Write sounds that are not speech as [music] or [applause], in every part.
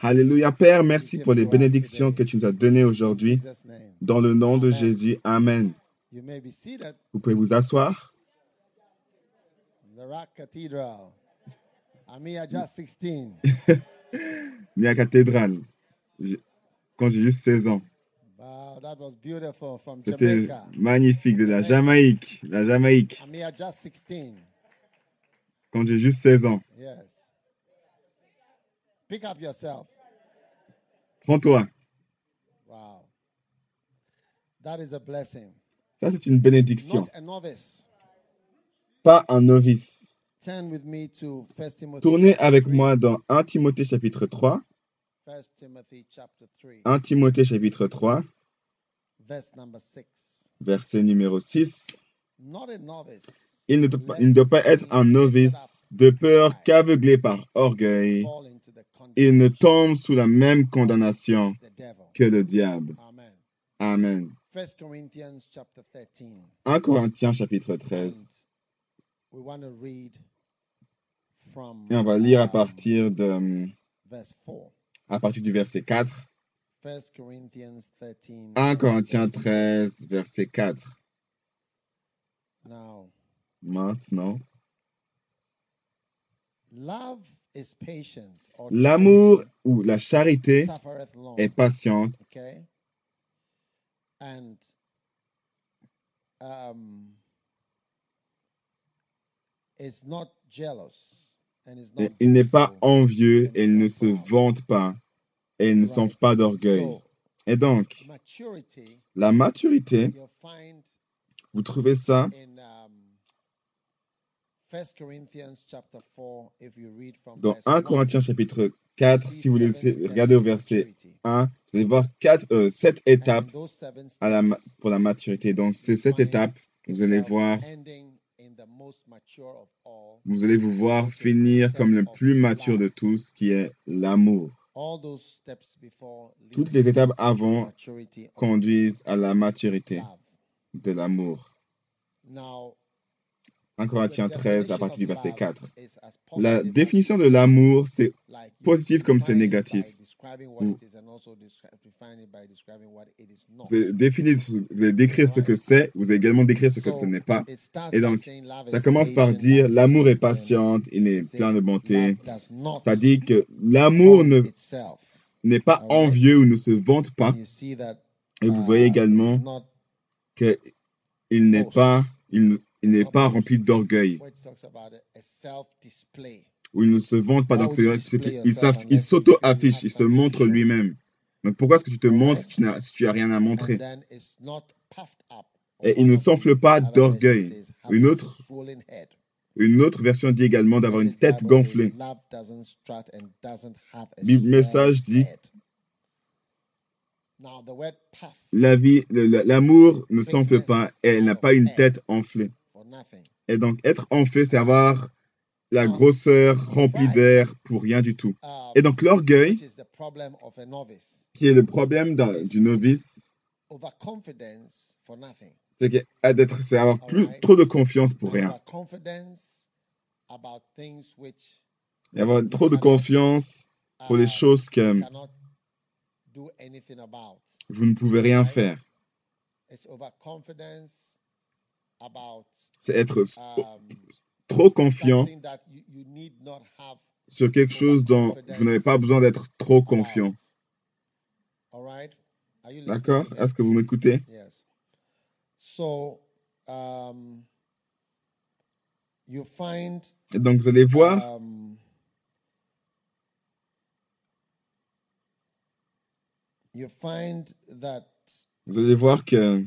Alléluia. Père, merci pour les bénédictions que tu nous as données aujourd'hui. Dans le nom de. Jésus, Amen. You may be seated Vous pouvez vous asseoir. in the Rock Cathedral. Amiya just [laughs] 16. Né à cathédrale. Quand j'ai juste 16 ans. C'était magnifique de la Jamaïque. La Jamaïque. Amiya just 16. Quand j'ai juste 16 ans. Yes. Pick up yourself. Prends-toi. Wow. That is a blessing. Ça, c'est une bénédiction. Not a novice. Pas un novice. Turn with me to 1 Timothy. Tournez avec 3. moi dans 1 Timothée chapitre 3. 1 Timothy chapter 3, 1 Timothée chapitre 3, verse number 6. verset numéro 6. Not a novice. Il ne, doit pas- il ne doit pas être un novice de peur qu'aveuglé par orgueil, fall into the il ne condemnation tombe sous la même condamnation que le diable. Amen. Amen. 1 Corinthians chapter 13. 1 Corinthiens chapitre And 13. we want to read from Et on va lire à partir, de, 4. à partir du verset 4. 1 Corinthians 13. 1 and Corinthiens verse 13, verset 4. 4. Now, Maintenant, love is patient. or l'amour ou la charité est patiente. Um, et not il n'est pas envieux et il ne se vante pas et il ne s'enfle pas d'orgueil. Et donc, la maturité, vous trouvez ça in um, 1 Corinthians chapter 4, if you read from dans verse 1 1, Corinthiens chapitre you 4. see Si vous regarder au verset maturity. 1, vous allez voir quatre, euh, sept And in étapes à la pour la maturité. Donc, ces you sept find étapes, vous allez voir, vous allez vous voir finir comme le plus mature de tous, qui est l'amour. Toutes les étapes avant conduisent à la maturité de l'amour. Now, 1 the Corinthiens 13 à definition partir of du verset love 4. is as La définition it de l'amour, c'est positif comme c'est négatif. Vous, vous allez définir, vous allez décrire ce que c'est, vous allez également décrire ce que ce n'est pas. Et donc, ça commence par dire l'amour est patient, il est plein de bonté. Ça dit que l'amour ne n'est pas envieux ou ne se vante pas. Et vous voyez uh, également qu'il n'est pas, il, il n'est pas rempli d'orgueil, il ne se vante pas. Donc, il s'auto-affiche, il se montre lui-même. Donc, pourquoi est-ce que tu te montres si tu n'as si rien à montrer? Et il ne s'enfle pas d'orgueil. Une autre, une version dit également d'avoir une tête gonflée. swollen message dit la vie, le- le- l'amour ne s'enfle pas et elle n'a pas une tête enflée. Et donc, être enflé, c'est All right. avoir la Now grosseur remplie d'air pour rien du tout. Et um, donc, l'orgueil, qui est le problème du novice, c'est que- d'être, c'est avoir plus, trop de confiance pour rien. Et avoir trop de confiance pour les uh, choses que vous ne pouvez rien faire. C'est être um, trop confiant sur quelque chose dont vous n'avez pas besoin d'être trop confiant. D'accord? Est-ce que vous m'écoutez? Um, Et donc, vous allez voir, um, vous allez voir que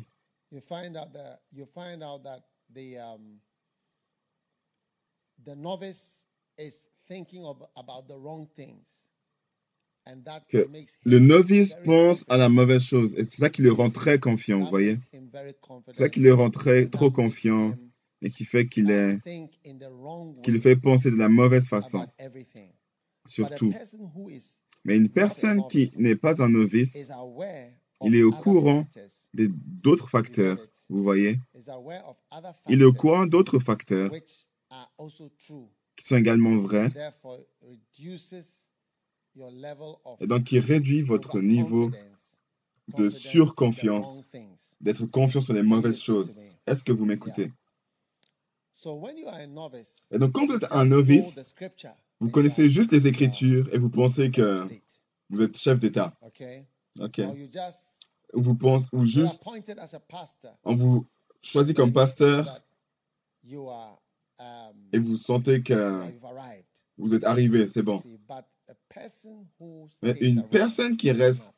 you find out that you find out that the um, the novice is thinking of, about the wrong things and that que makes him le novice very pense à la mauvaise chose. Et c'est ça qui le rend très confiant, vous voyez. makes him very confident. C'est ça qui le rend très, trop confiant et qui fait qu'il est, qui le fait penser de la mauvaise façon, about everything. sur But a tout. person who is Mais une personne qui n'est pas un novice, il est au courant d'autres facteurs, vous voyez? Il est au courant d'autres facteurs qui sont également vrais. Et donc qui réduit votre niveau de surconfiance, d'être confiant sur les mauvaises choses. Est-ce que vous m'écoutez? Et donc quand vous êtes un novice, vous connaissez juste les Écritures et vous pensez que vous êtes chef d'État? Ok. Vous pensez, ou juste on vous choisit comme pasteur um, et vous sentez que vous êtes arrivé, c'est bon. Mais une personne qui reste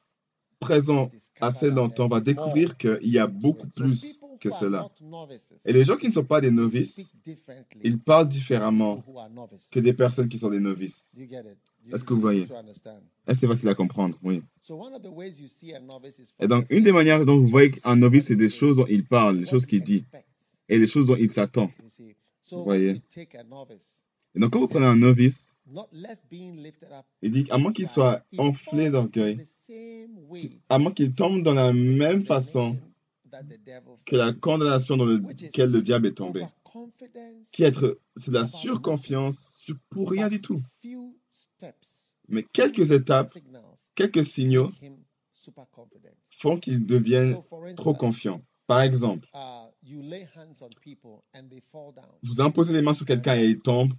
présent assez longtemps va découvrir qu'il y a beaucoup plus que cela. Et les gens qui ne sont pas des novices, ils parlent différemment que des personnes qui sont des novices. Est-ce que vous voyez? understand. Et c'est facile à comprendre, oui. So one of the ways you see a novice is Et donc, une des manières dont vous voyez qu'un novice, c'est des choses dont il parle, les choses qu'il dit, et les choses dont il s'attend. when Voyez? Et donc, quand vous prenez un novice, il dit, à moins qu'il soit enflé d'orgueil, à moins qu'il tombe dans la même façon que la condamnation dans laquelle le diable est tombé. Qui être, c'est de la surconfiance sur- pour rien du tout. Mais quelques étapes, quelques signaux font qu'il devienne trop confiant. Par exemple, you lay hands on people and they fall down. vous imposez les mains sur quelqu'un et il tombe,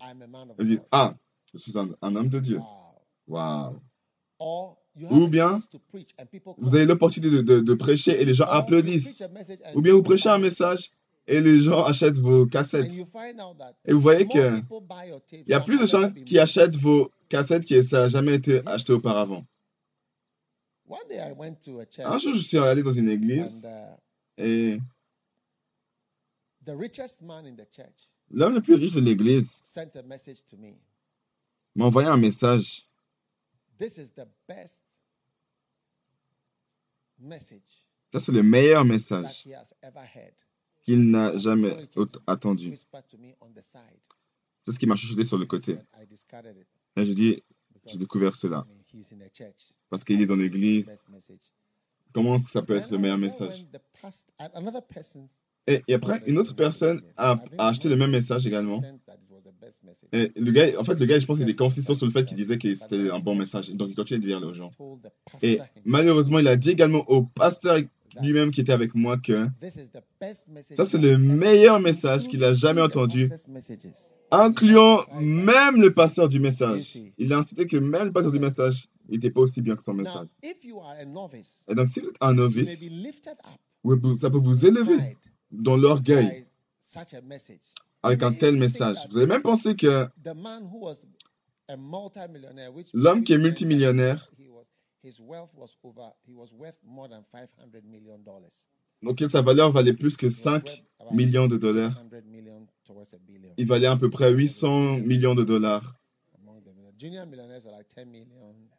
vous dites, ah, je suis un, un homme de Dieu. Wow. Waouh. Ou bien, Vous avez l'opportunité de, de- de prêcher et les gens applaudissent. Ou bien vous prêchez un message et les gens achètent vos cassettes. you find out that Et vous voyez more que people buy your tapes il y a plus de gens qui achètent vos cassettes que ça n'a jamais été acheté auparavant. Un jour, je suis allé dans une église uh, et the richest man in the church l'homme le plus riche de l'église m'a envoyé un message. This is the best message Ça, c'est le meilleur message qu'il n'a jamais attendu. C'est ce qui m'a chuchoté sur le côté. Et je dis, j'ai découvert cela. Parce qu'il est dans l'église. Comment ça peut être le meilleur message? Et, et après, une autre personne a, a acheté le même message également. Et le gars, en fait, le gars, je pense qu'il est consistant sur le fait qu'il disait que c'était un bon message. Donc, il continue de dire aux gens. Et malheureusement, il a dit également au pasteur lui-même qui était avec moi que ça, c'est le meilleur message qu'il a jamais entendu, incluant même le pasteur du message. Il a incité que même le pasteur du message n'était pas aussi bien que son message. Et donc, si vous êtes un novice, ça peut vous élever dans l'orgueil avec un tel message. Vous avez même pensé que L'homme qui est multimillionnaire, donc sa valeur valait plus que 5 millions de dollars. Il valait à peu près 800 millions de dollars.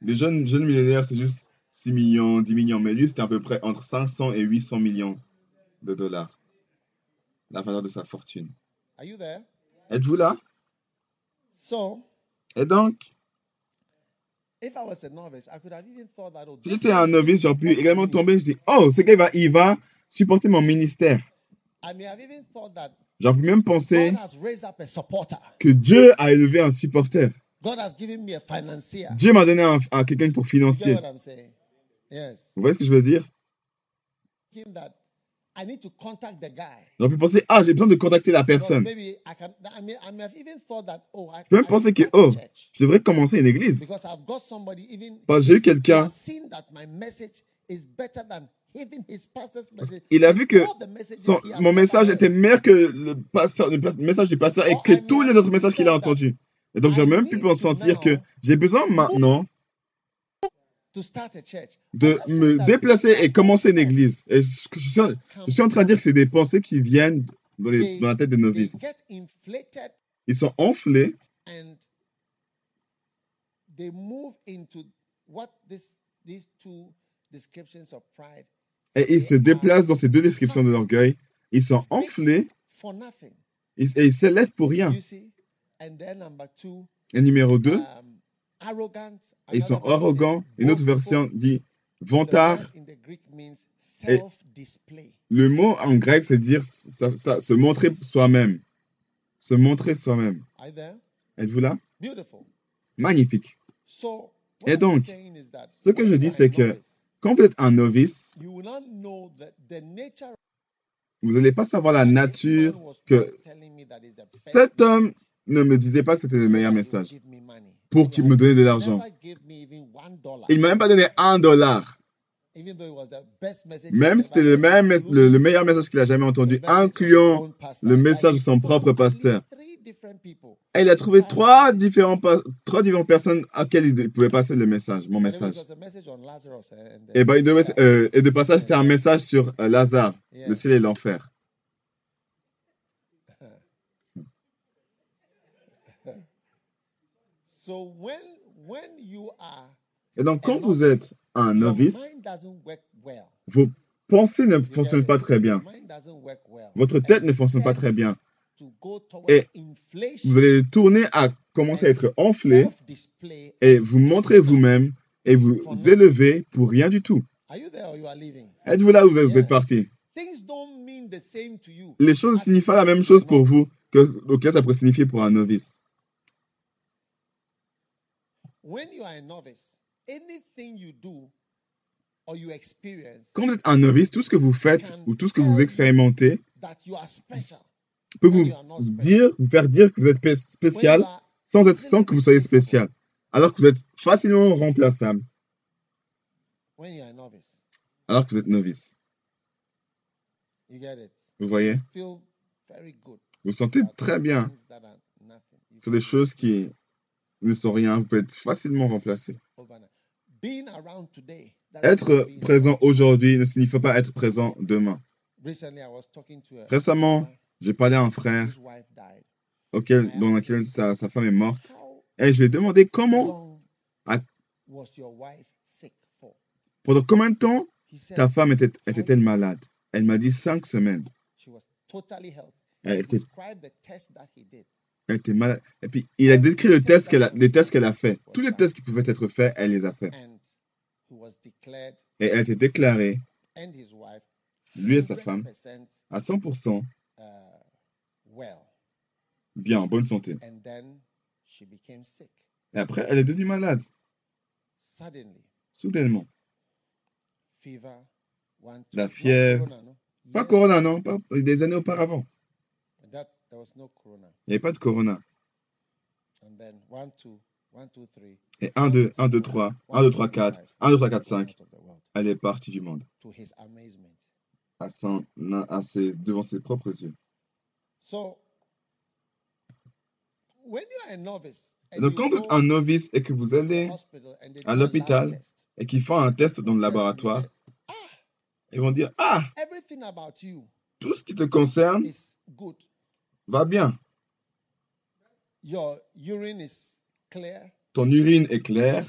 Les jeunes, jeunes millionnaires, c'est juste 6 millions, 10 millions. Mais lui, c'était à peu près entre 500 et 800 millions de dollars. La valeur de sa fortune. Êtes-vous là? Et donc, si j'étais un novice, j'aurais pu également tomber. Je dis, oh, ce gars, il va, il va supporter mon ministère. J'aurais pu même penser que Dieu a élevé un supporter. Dieu m'a donné un, un- quelqu'un pour financer. Vous voyez ce que je veux dire? J'aurais pu penser, ah, j'ai besoin de contacter la personne. Je peux même penser que, oh, Je devrais commencer une église. Parce que j'ai eu quelqu'un, il a vu que son- mon message était meilleur que le, pasteur- le pas- message du pasteur et que tous les autres messages qu'il a entendus. Et donc, j'ai même pu sentir que j'ai besoin maintenant to start a church. de me déplacer et commencer une église. Et je, suis, en- je suis en train de dire que c'est des pensées qui viennent dans, les- They- dans la tête des novices. Ils sont enflés Et ils se déplacent dans ces deux descriptions de l'orgueil. Ils sont enflés et ils s'élèvent pour rien. Et numéro 2, ils sont arrogants. Une autre version dit vantard. Et le mot en grec, c'est dire ça, ça, se montrer soi-même. Se montrer soi-même. Êtes-vous là? Magnifique. Et donc, ce que je dis, c'est que quand vous êtes un novice, vous n'allez pas savoir la nature que cet homme ne me disait pas que c'était le meilleur message pour qu'il me donne de l'argent. Il ne m'a même pas donné un dollar. Même si c'était le, même, le, le meilleur message qu'il a jamais entendu, incluant le message de son propre pasteur. Et il a trouvé trois, différents, trois différentes personnes à qui il pouvait passer le message, mon message. Et, ben, euh, et de passage, c'était un message sur euh, Lazare, le ciel et l'enfer. [laughs] Et donc, quand vous êtes un novice, vos pensées ne fonctionnent pas très bien. Votre tête ne fonctionne pas très bien. Et vous allez tourner à commencer à être enflé et vous montrer vous-même et vous élever pour rien du tout. Êtes-vous là où vous êtes parti? Les choses ne signifient pas la même chose pour vous que auquel ça pourrait signifier pour un novice. Quand vous êtes un novice, tout ce que vous faites ou tout ce que vous expérimentez peut vous dire, vous faire dire que vous êtes spécial sans, être, sans que vous soyez spécial, alors que vous êtes facilement remplaçable. Alors que vous êtes novice. Vous voyez? Vous vous sentez très bien sur les choses qui ne sont rien. Vous pouvez être facilement remplacé. Être présent aujourd'hui ne signifie pas être présent demain. Récemment, j'ai parlé à un frère auquel, dans lequel sa, sa, femme est morte. Et je lui ai demandé comment, pendant combien de temps ta femme était-elle était malade? Elle m'a dit cinq semaines. Elle était, elle était malade. Et puis, il a décrit le test qu'elle a, les tests qu'elle a fait. Tous les tests qui pouvaient être faits, elle les a faits. Et elle a été déclarée, lui et sa femme, à 100% bien, en bonne santé. Et après, elle est devenue malade. Soudainement. La fièvre. Pas corona, non, pas des années auparavant. Il n'y avait pas de corona. Et 1, 2, 1, 2, 3, 1, 2, 3, 4, 1, 2, 3, 4, 5. Elle est partie du monde. À son, à ses, devant ses propres yeux. Donc, quand vous êtes un novice et que vous allez à l'hôpital et qu'ils font un test dans le laboratoire, ils vont dire Ah, tout ce qui te concerne va bien. Ton urine est claire.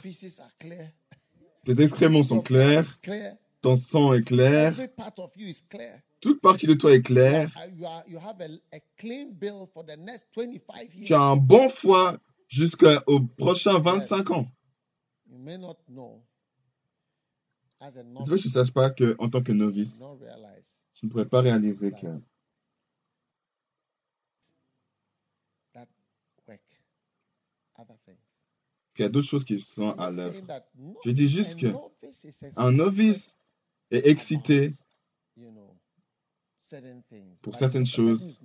Tes excréments sont clairs. Ton sang est clair. Toute partie de toi est claire. Tu as un bon foie jusqu'aux prochains 25 ans. C'est vrai que je ne sache pas qu'en tant que novice, je ne pourrais pas réaliser que qu'il y a d'autres choses qui sont à l'œuvre. Je dis juste que un novice est excité pour certaines choses,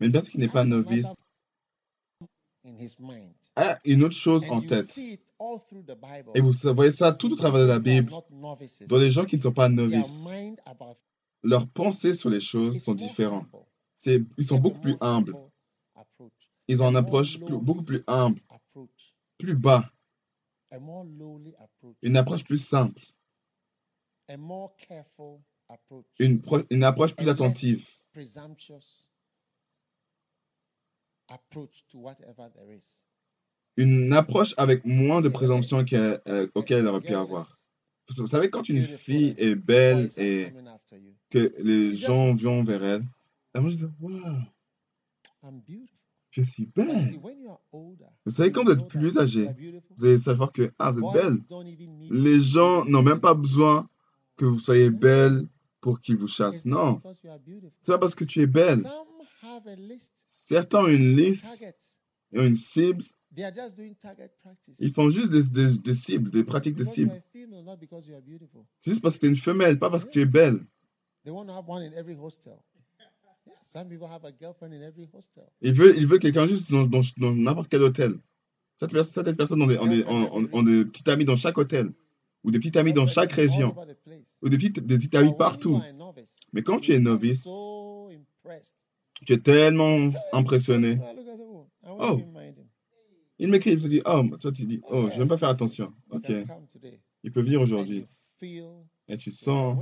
mais une personne qui n'est pas novice a une autre chose en tête. Et vous voyez ça tout au travers de la Bible. Dans les gens qui ne sont pas novices, leurs pensées sur les choses sont différentes. Ils sont beaucoup plus humbles. Ils ont une approche beaucoup plus humble, plus bas, une approche plus simple. Une, une approche plus attentive. une approche avec moins de présomption qu'elle- euh, auquel elle aurait pu avoir. Vous savez, quand une fille est belle et que les gens viennent vers elle, elle va dire Waouh, je suis belle. Vous savez, quand vous êtes plus âgé, vous allez savoir que ah, vous êtes belle. Les gens n'ont même pas besoin que vous soyez belle pour qu'ils vous chassent. Non, c'est pas parce que tu es belle. Certains ont une liste, ils ont une cible, ils font juste des, des- des cibles, des pratiques de cibles. C'est juste parce que tu es une femelle, pas parce que tu es belle. Ils veulent, ils veulent quelqu'un juste dans dans- dans n'importe quel hôtel. Certaines personnes ont des, ont, des, ont- ont- ont des petits amis dans chaque hôtel, ou des petits amis dans chaque région, ou des petits, des petits amis partout. Mais quand tu es novice, tu es tellement impressionné. Oh. Il m'écrit, il te dit, oh, toi tu dis, oh, je vais même pas faire attention. Ok, il peut venir aujourd'hui. Et tu sens.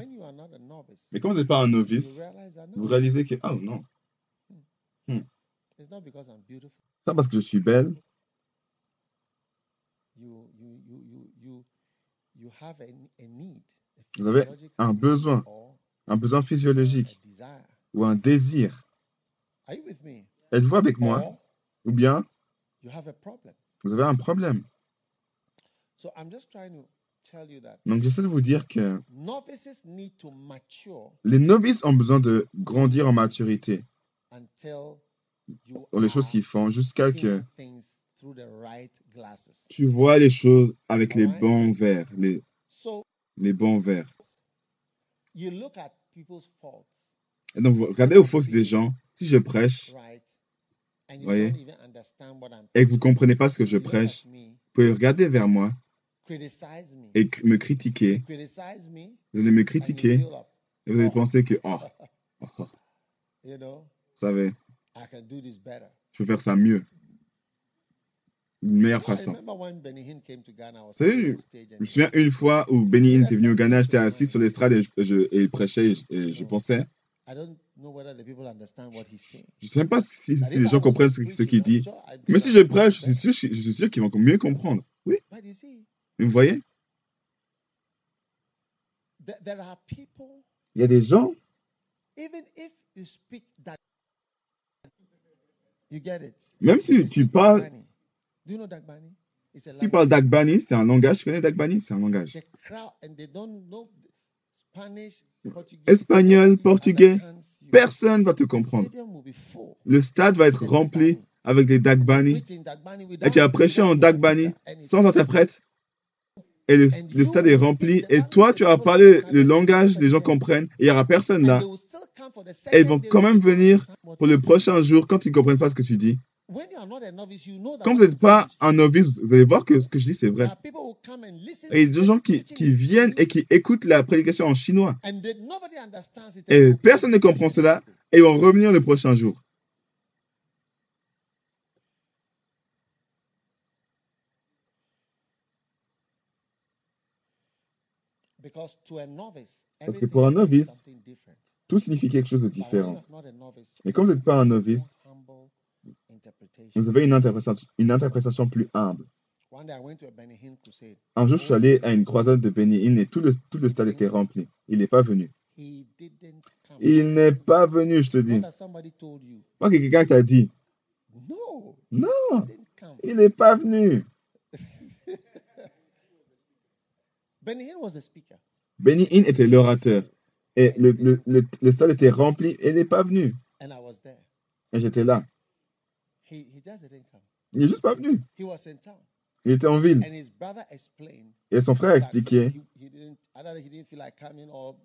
novice, Mais quand vous n'êtes pas un you novice, vous réalisez que, oh non, I'm beautiful. pas parce que je suis belle, Vous avez un besoin, un besoin physiologique ou un désir. Êtes-vous avec moi? Ou bien you have a problem. vous avez un problème. Donc j'essaie de vous dire que les novices ont besoin de grandir en maturité dans les choses qu'ils font jusqu'à que tu vois les choses avec les bons verres, les, les bons verres. you look at people's faults, Et donc vous regardez aux fautes des gens, si je prêche right? And you Voyez. don't even understand what I'm et que vous preaching. comprenez pas ce que je prêche, vous pouvez regarder vers moi. Et me critiquer. Vous allez me critiquer et vous allez Oh. penser que, oh, [laughs] oh, oh, vous savez, je peux faire ça mieux. D'une meilleure façon. Savez, Je me souviens une fois où Benny Hinn était venu au Ghana, j'étais assis sur l'estrade et, je, il prêchait et je, et je pensais, I don't know whether the people understand what he's saying. je sais même pas si, les gens comprennent ce, qu'il dit. Mais si je prêche, je suis sûr, sûr qu'ils vont mieux comprendre. Oui, Vous voyez, there, there are people, il y a des gens, even if you speak that, you get it? même si tu parles, Dagbani. Do you know Dagbani? It's a si tu language. parles d'Agbani, c'est un langage. Tu connais d'Agbani? C'est un langage. The crowd, and they don't know Spanish, Portuguese. Espagnol, portugais. Personne va te The comprendre. Le stade va être with rempli Dagbani. avec des Dagbani et tu as prêché en Dagbani sans interprète et le, stade est rempli. et toi tu parler people le langage les gens comprennent. Et il n'y aura personne là. et ils vont quand même venir pour le prochain jour quand ils ne comprennent pas ce que tu dis. Quand vous n'êtes pas un novice, vous allez voir que ce que je dis c'est vrai. Et il y a des gens qui, viennent et qui écoutent la prédication en chinois. Et personne ne comprend cela. Et ils vont revenir le prochain jour. Because to a novice, Parce que pour un novice. Tout signifie quelque chose de But when différent. you are not a novice, Mais quand vous n'êtes pas un novice, vous avez une interprétation, une interprétation plus humble. Un jour, je suis allé à une croisade de Benny Hinn et tout le, tout le stade était rempli. Il n'est pas venu. Il n'est pas venu, je te dis. que quelqu'un t'a dit. No, Non, il n'est pas venu. [laughs] Benny Hinn was the speaker. Benny Hinn était l'orateur. Et le, le, le, le stade était rempli et il n'est pas venu. And I was there. Et j'étais là. He, he just didn't come. Il n'est juste pas venu. He was in town. Il était en ville. And his brother explained Et son frère or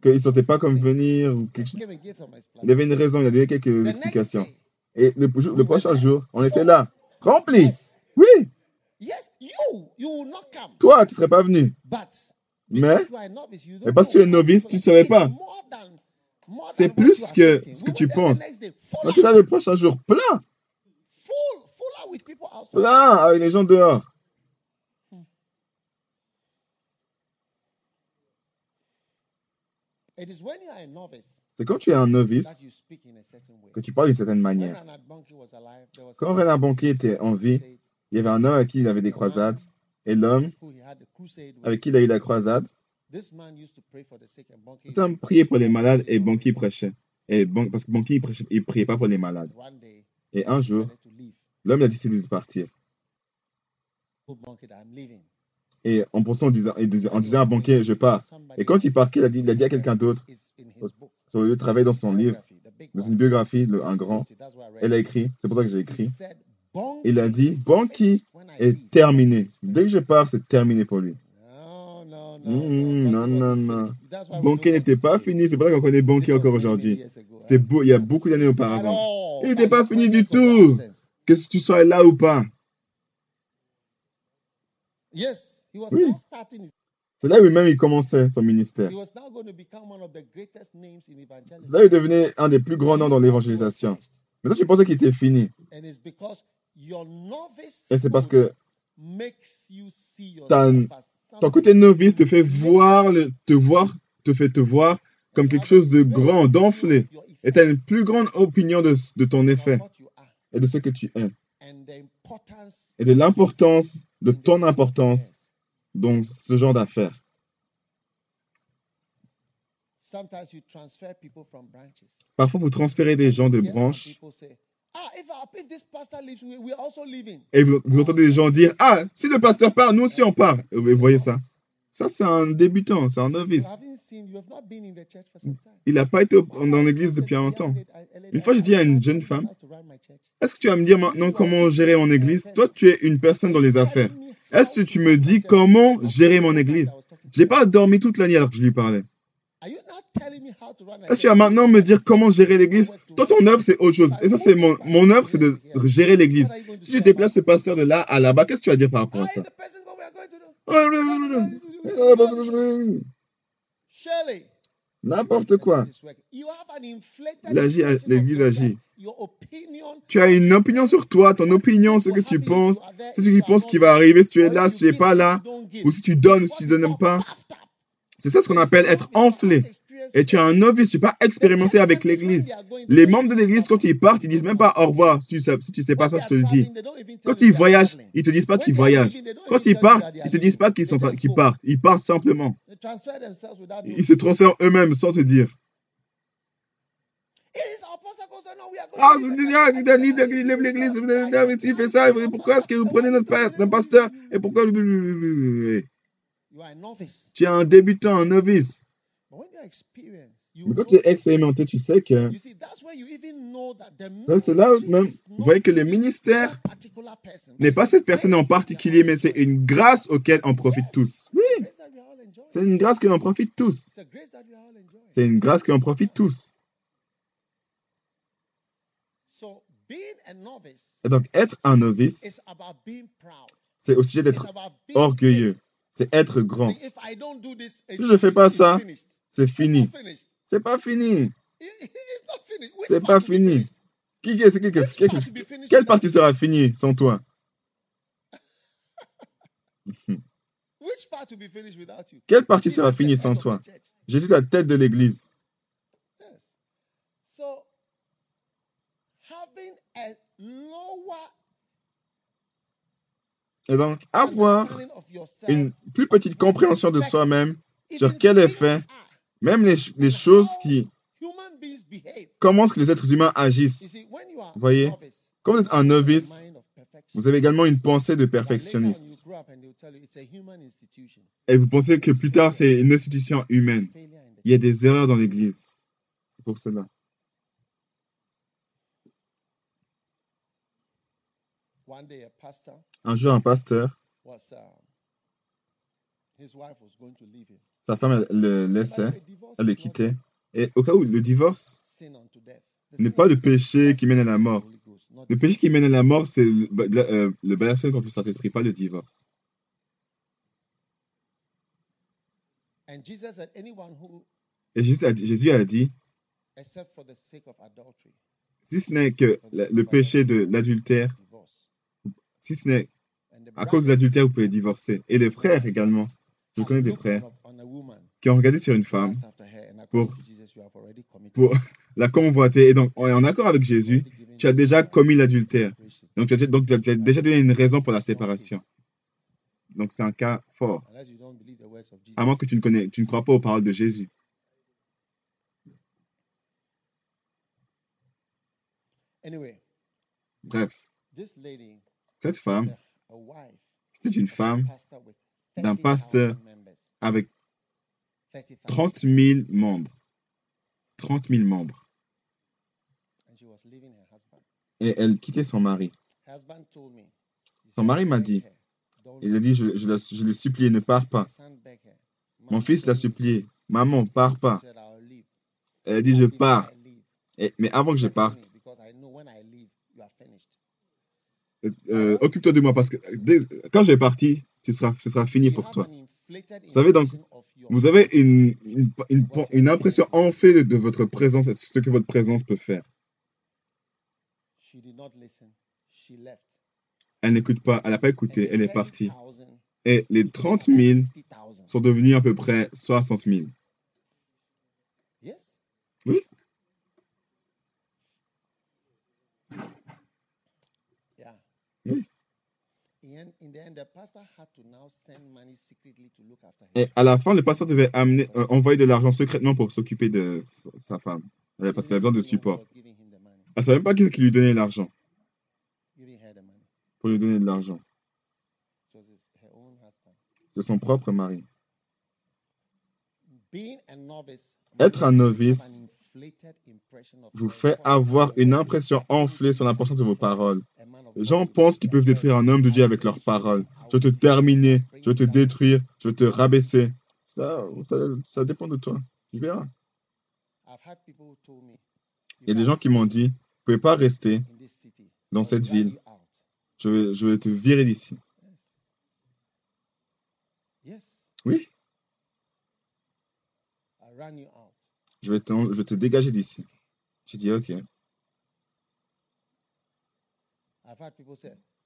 qu'il ne sentait pas comme venir ou quelque He chose. Il avait une raison, il a donné quelques explications. Et le, le prochain jour, on était là. Rempli. Oui, yes, you, you will not come. toi, tu ne serais pas venu. But Mais, mais parce que tu es novice, tu ne savais pas. more than- more C'est plus que ce que tu penses. up, était là le prochain jour, plein, plein, avec les gens dehors. C'est quand tu es un novice que tu parles d'une certaine manière. Quand Renan Banquier était en vie, Il y avait un homme avec qui il avait des croisades. Et l'homme avec qui il a eu la croisade, cet homme priait pour les malades et Banqui prêchait. Et parce que Banqui, il ne priait pas pour les malades. Et un jour, l'homme a décidé de partir. Et en pensant, en disant, en disant à Banquier, je pars. Et quand il part, il a dit, il a dit à quelqu'un d'autre, sur le travail dans son livre, dans une biographie, un grand, elle a écrit, c'est pour ça que j'ai écrit, il a dit, Banqui est terminé. Dès que je pars, c'est terminé pour lui. non, non, non. Banquier n'était pas fini. C'est pour ça qu'on connaît Banquier encore aujourd'hui. C'était beau, il y a beaucoup d'années auparavant. Il n'était pas fini du tout. Que tu sois là ou pas. Oui. C'est là où même il commençait son ministère. C'est là où il devenait un des plus grands noms dans l'évangélisation. Mais toi, tu pensais qu'il était fini. Et c'est parce que ton côté novice te fait voir, te voir, te fait te voir comme quelque chose de grand, d'enflé. Et tu as une plus grande opinion de, de ton effet et de ce que tu es. Et de l'importance, de ton importance dans ce genre d'affaires. Parfois, vous transférez des gens de branches. Et vous, vous, entendez des gens dire, ah, si le pasteur part, nous aussi on part. Vous voyez ça Ça, c'est un débutant, c'est un novice. Il n'a pas été dans l'église depuis un temps. Une fois, j'ai dit à une jeune femme, est-ce que tu vas me dire maintenant comment gérer mon église? Toi, tu es une personne dans les affaires. Est-ce que tu me dis comment gérer mon église? Je n'ai pas dormi toute la nuit alors que je lui parlais. Est-ce que tu vas maintenant me dire comment gérer l'église? Toi, ton œuvre, c'est autre chose. Et ça, c'est mon, mon œuvre, c'est de gérer l'église. Si tu déplaces ce pasteur de là à là-bas, qu'est-ce que tu vas dire par rapport à ça? N'importe quoi. L'église agit. Tu as une opinion sur toi, ton opinion, ce que tu penses, ce que tu penses qui va arriver, si tu es là, si tu n'es pas là, ou si tu donnes, ou si tu ne donnes pas. C'est ça ce qu'on appelle être enflé. Et tu es un novice, tu n'es pas expérimenté avec l'Église. Les membres de l'Église, quand ils partent, ils disent même pas au revoir. Si tu ne sais, pas ça, je te le dis. Quand ils voyagent, ils te disent pas qu'ils voyagent. Quand ils partent, ils te disent pas qu'ils partent. Ils partent simplement. Ils se transfèrent eux-mêmes sans te dire. Ah, vous l'église, il fait ça, pourquoi est-ce que vous prenez notre pasteur? Et pourquoi tu es un débutant, un novice. Mais quand tu es expérimenté, tu sais que c'est là même, vous voyez que le ministère n'est pas cette personne en particulier, mais c'est une grâce auquel on profite tous. Oui, c'est une grâce que l'on profite tous. C'est une grâce que l'on profite tous. Et donc, être un novice, c'est au sujet d'être orgueilleux c'est être grand. Si je ne fais pas ça, c'est fini. C'est pas fini. C'est pas fini. Qui, qui, qui, quelle partie sera finie sans toi? [laughs] Quelle partie sera finie sans toi? Jésus est la tête de l'Église. Et donc, avoir une plus petite compréhension de soi-même sur quel effet, même les, choses qui... Comment est-ce que les êtres humains agissent Vous voyez? Quand vous êtes un novice, vous avez également une pensée de perfectionniste. Et vous pensez que plus tard, c'est une institution humaine. Il y a des erreurs dans l'Église. C'est pour cela. Un jour, un pasteur, sa femme le laissait, elle le quittait. Et au cas où le divorce n'est pas le péché qui mène à la mort. Le péché qui mène à la mort, c'est le, euh, le contre le Saint-Esprit, pas le divorce. Et Jésus a dit, Jésus a dit si ce n'est que le péché de l'adultère, si ce n'est à cause de l'adultère, vous pouvez divorcer. Et les frères également. Je connais des frères qui ont regardé sur une femme pour, pour, la convoité. Et donc, en accord avec Jésus, tu as déjà commis l'adultère. Donc, tu as, donc, tu as déjà donné une raison pour la séparation. Donc, c'est un cas fort. À moins que tu ne, connais, tu ne crois pas aux paroles de Jésus. Bref, cette femme, c'était une femme d'un pasteur avec 30 000 membres. 30 000 membres. Et elle quittait son mari. Son mari m'a dit, il a dit, je, je, je l'ai supplié, ne pars pas. Mon fils l'a supplié, maman, pars pas. Elle a dit, je pars. Et, mais avant que je parte, euh, occupe-toi de moi parce que dès, quand je vais seras, ce sera fini pour toi. Vous savez donc, vous avez une impression enflée de, de votre présence et ce que votre présence peut faire. Elle n'écoute pas, elle n'a pas écouté, elle est partie. Et les 30 000 sont devenus à peu près 60 000. Oui. Oui. Et à la fin, le pasteur devait amener, euh, envoyer de l'argent secrètement pour s'occuper de sa femme. Euh, parce qu'elle avait besoin de support. Elle ne savait même pas qui, qui lui donnait l'argent. Pour lui donner de l'argent. C'est son propre mari. Être un novice vous fait avoir une impression enflée sur l'importance de vos paroles. Les gens pensent qu'ils peuvent détruire un homme de Dieu avec leurs paroles. Je vais te terminer, je vais te détruire, je vais te rabaisser. Ça, ça, ça dépend de toi. Tu verras. Il y a des gens qui m'ont dit, vous ne pouvez pas rester dans cette ville. Je vais, je vais te virer d'ici. Oui. Je vais te, je vais te dégager d'ici. J'ai dit, OK.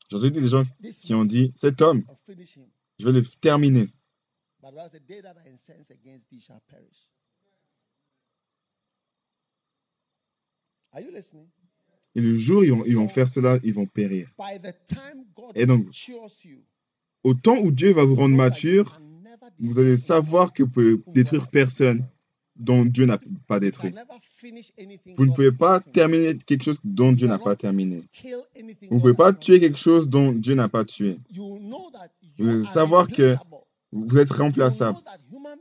J'ai entendu des gens qui ont dit, cet homme, je vais le terminer. Et le jour où ils vont, ils vont faire cela, ils vont périr. Et donc, au temps où Dieu va vous rendre mature, vous allez savoir que vous pouvez détruire personne dont Dieu n'a pas détruit. Vous ne pouvez pas terminer quelque chose dont Dieu n'a pas terminé. Vous ne pouvez pas tuer quelque chose dont Dieu n'a pas tué. Vous allez savoir que vous êtes remplaçable.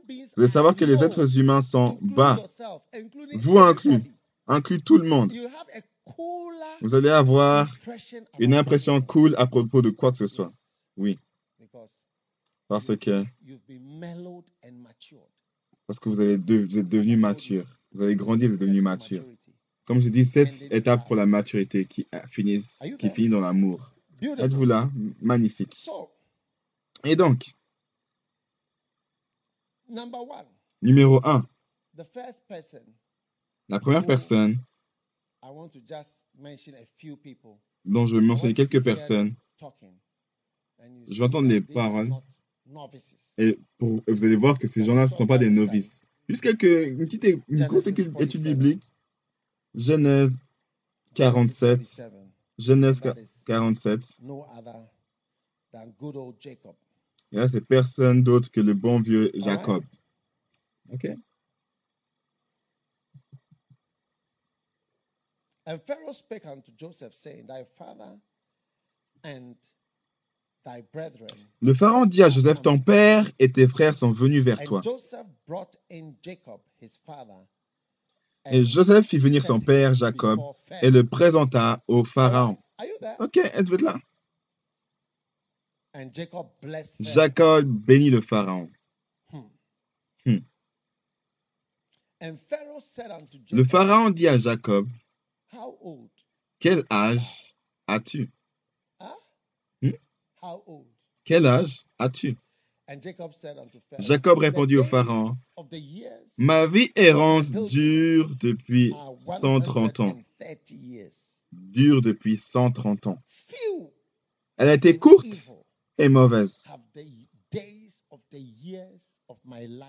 Vous allez savoir que les êtres humains sont bas, vous inclus, inclus tout le monde. Vous allez avoir une impression cool à propos de quoi que ce soit. Oui. Parce que parce que vous, avez vous êtes devenu mature. Vous avez grandi, vous êtes devenu mature. Comme je dis, cette étape pour la maturité qui finit, qui finit dans l'amour. Êtes-vous là? Magnifique. Et donc, numéro un, la première personne dont je vais mentionner quelques personnes, je vais entendre les paroles et, pour, et vous allez voir que ces gens-là ne sont pas des novices. Juste quelques, une petite une courte étude biblique. Genèse 47. Genèse 47. Et là, c'est personne d'autre que le bon vieux Jacob. OK? And Pharaoh spake unto Joseph, saying, Thy father and le pharaon dit à Joseph, ton père et tes frères sont venus vers toi. Et Joseph fit venir son père Jacob et le présenta au pharaon. Ok, êtes-vous là? Jacob bénit le pharaon. Hmm. Le pharaon dit à Jacob, quel âge as-tu? Quel âge as-tu? Jacob répondit au Pharaon, Ma vie errante dure depuis 130 ans. Dure depuis 130 ans. Elle a été courte et mauvaise.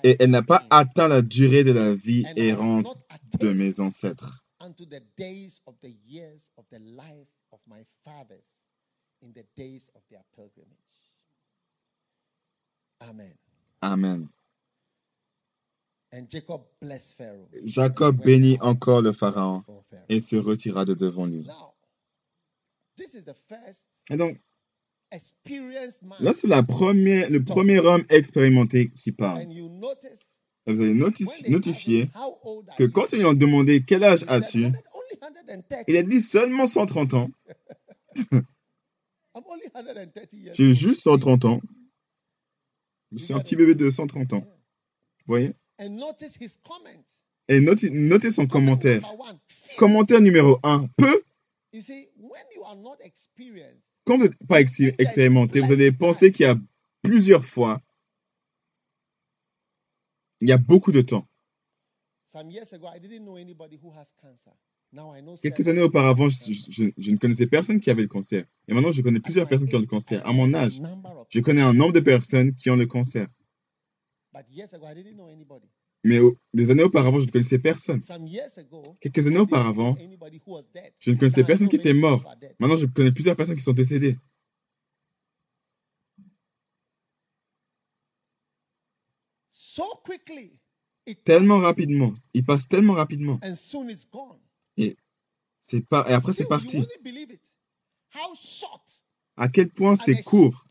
Et elle n'a pas atteint la durée de la vie errante de mes ancêtres. In the days of their pilgrimage. Amen. Amen. And Jacob blessed Pharaoh. Jacob and went bénit encore le Pharaon et se retira de devant lui. Now, this is the first Et donc, là, c'est la première, le premier homme expérimenté qui parle. and you notice Et vous allez notifier que you?" quand ils lui ont demandé quel âge as-tu, "100 only 130. il a dit seulement 130 ans. [laughs] I'm only 130 years J'ai juste 130 ans. C'est un petit bébé de 130 ans. Vous voyez? Et notez, notez son Comment commentaire. Commentaire numéro 1. Peu, quand vous n'êtes pas expé- expérimenté, vous allez penser qu'il y a plusieurs fois, il y a beaucoup de temps. Quelques années auparavant, je, ne connaissais personne qui avait le cancer. Et maintenant, je connais plusieurs personnes qui ont le cancer. À mon âge, je connais un nombre de personnes qui ont le cancer. Mais au- des années auparavant, je ne connaissais personne. Quelques années auparavant, je ne connaissais personne qui était mort. Maintenant, je connais plusieurs personnes qui sont décédées. Tellement rapidement. Il passe tellement rapidement. Gone. C'est pas... Et après, c'est parti. À quel point c'est court?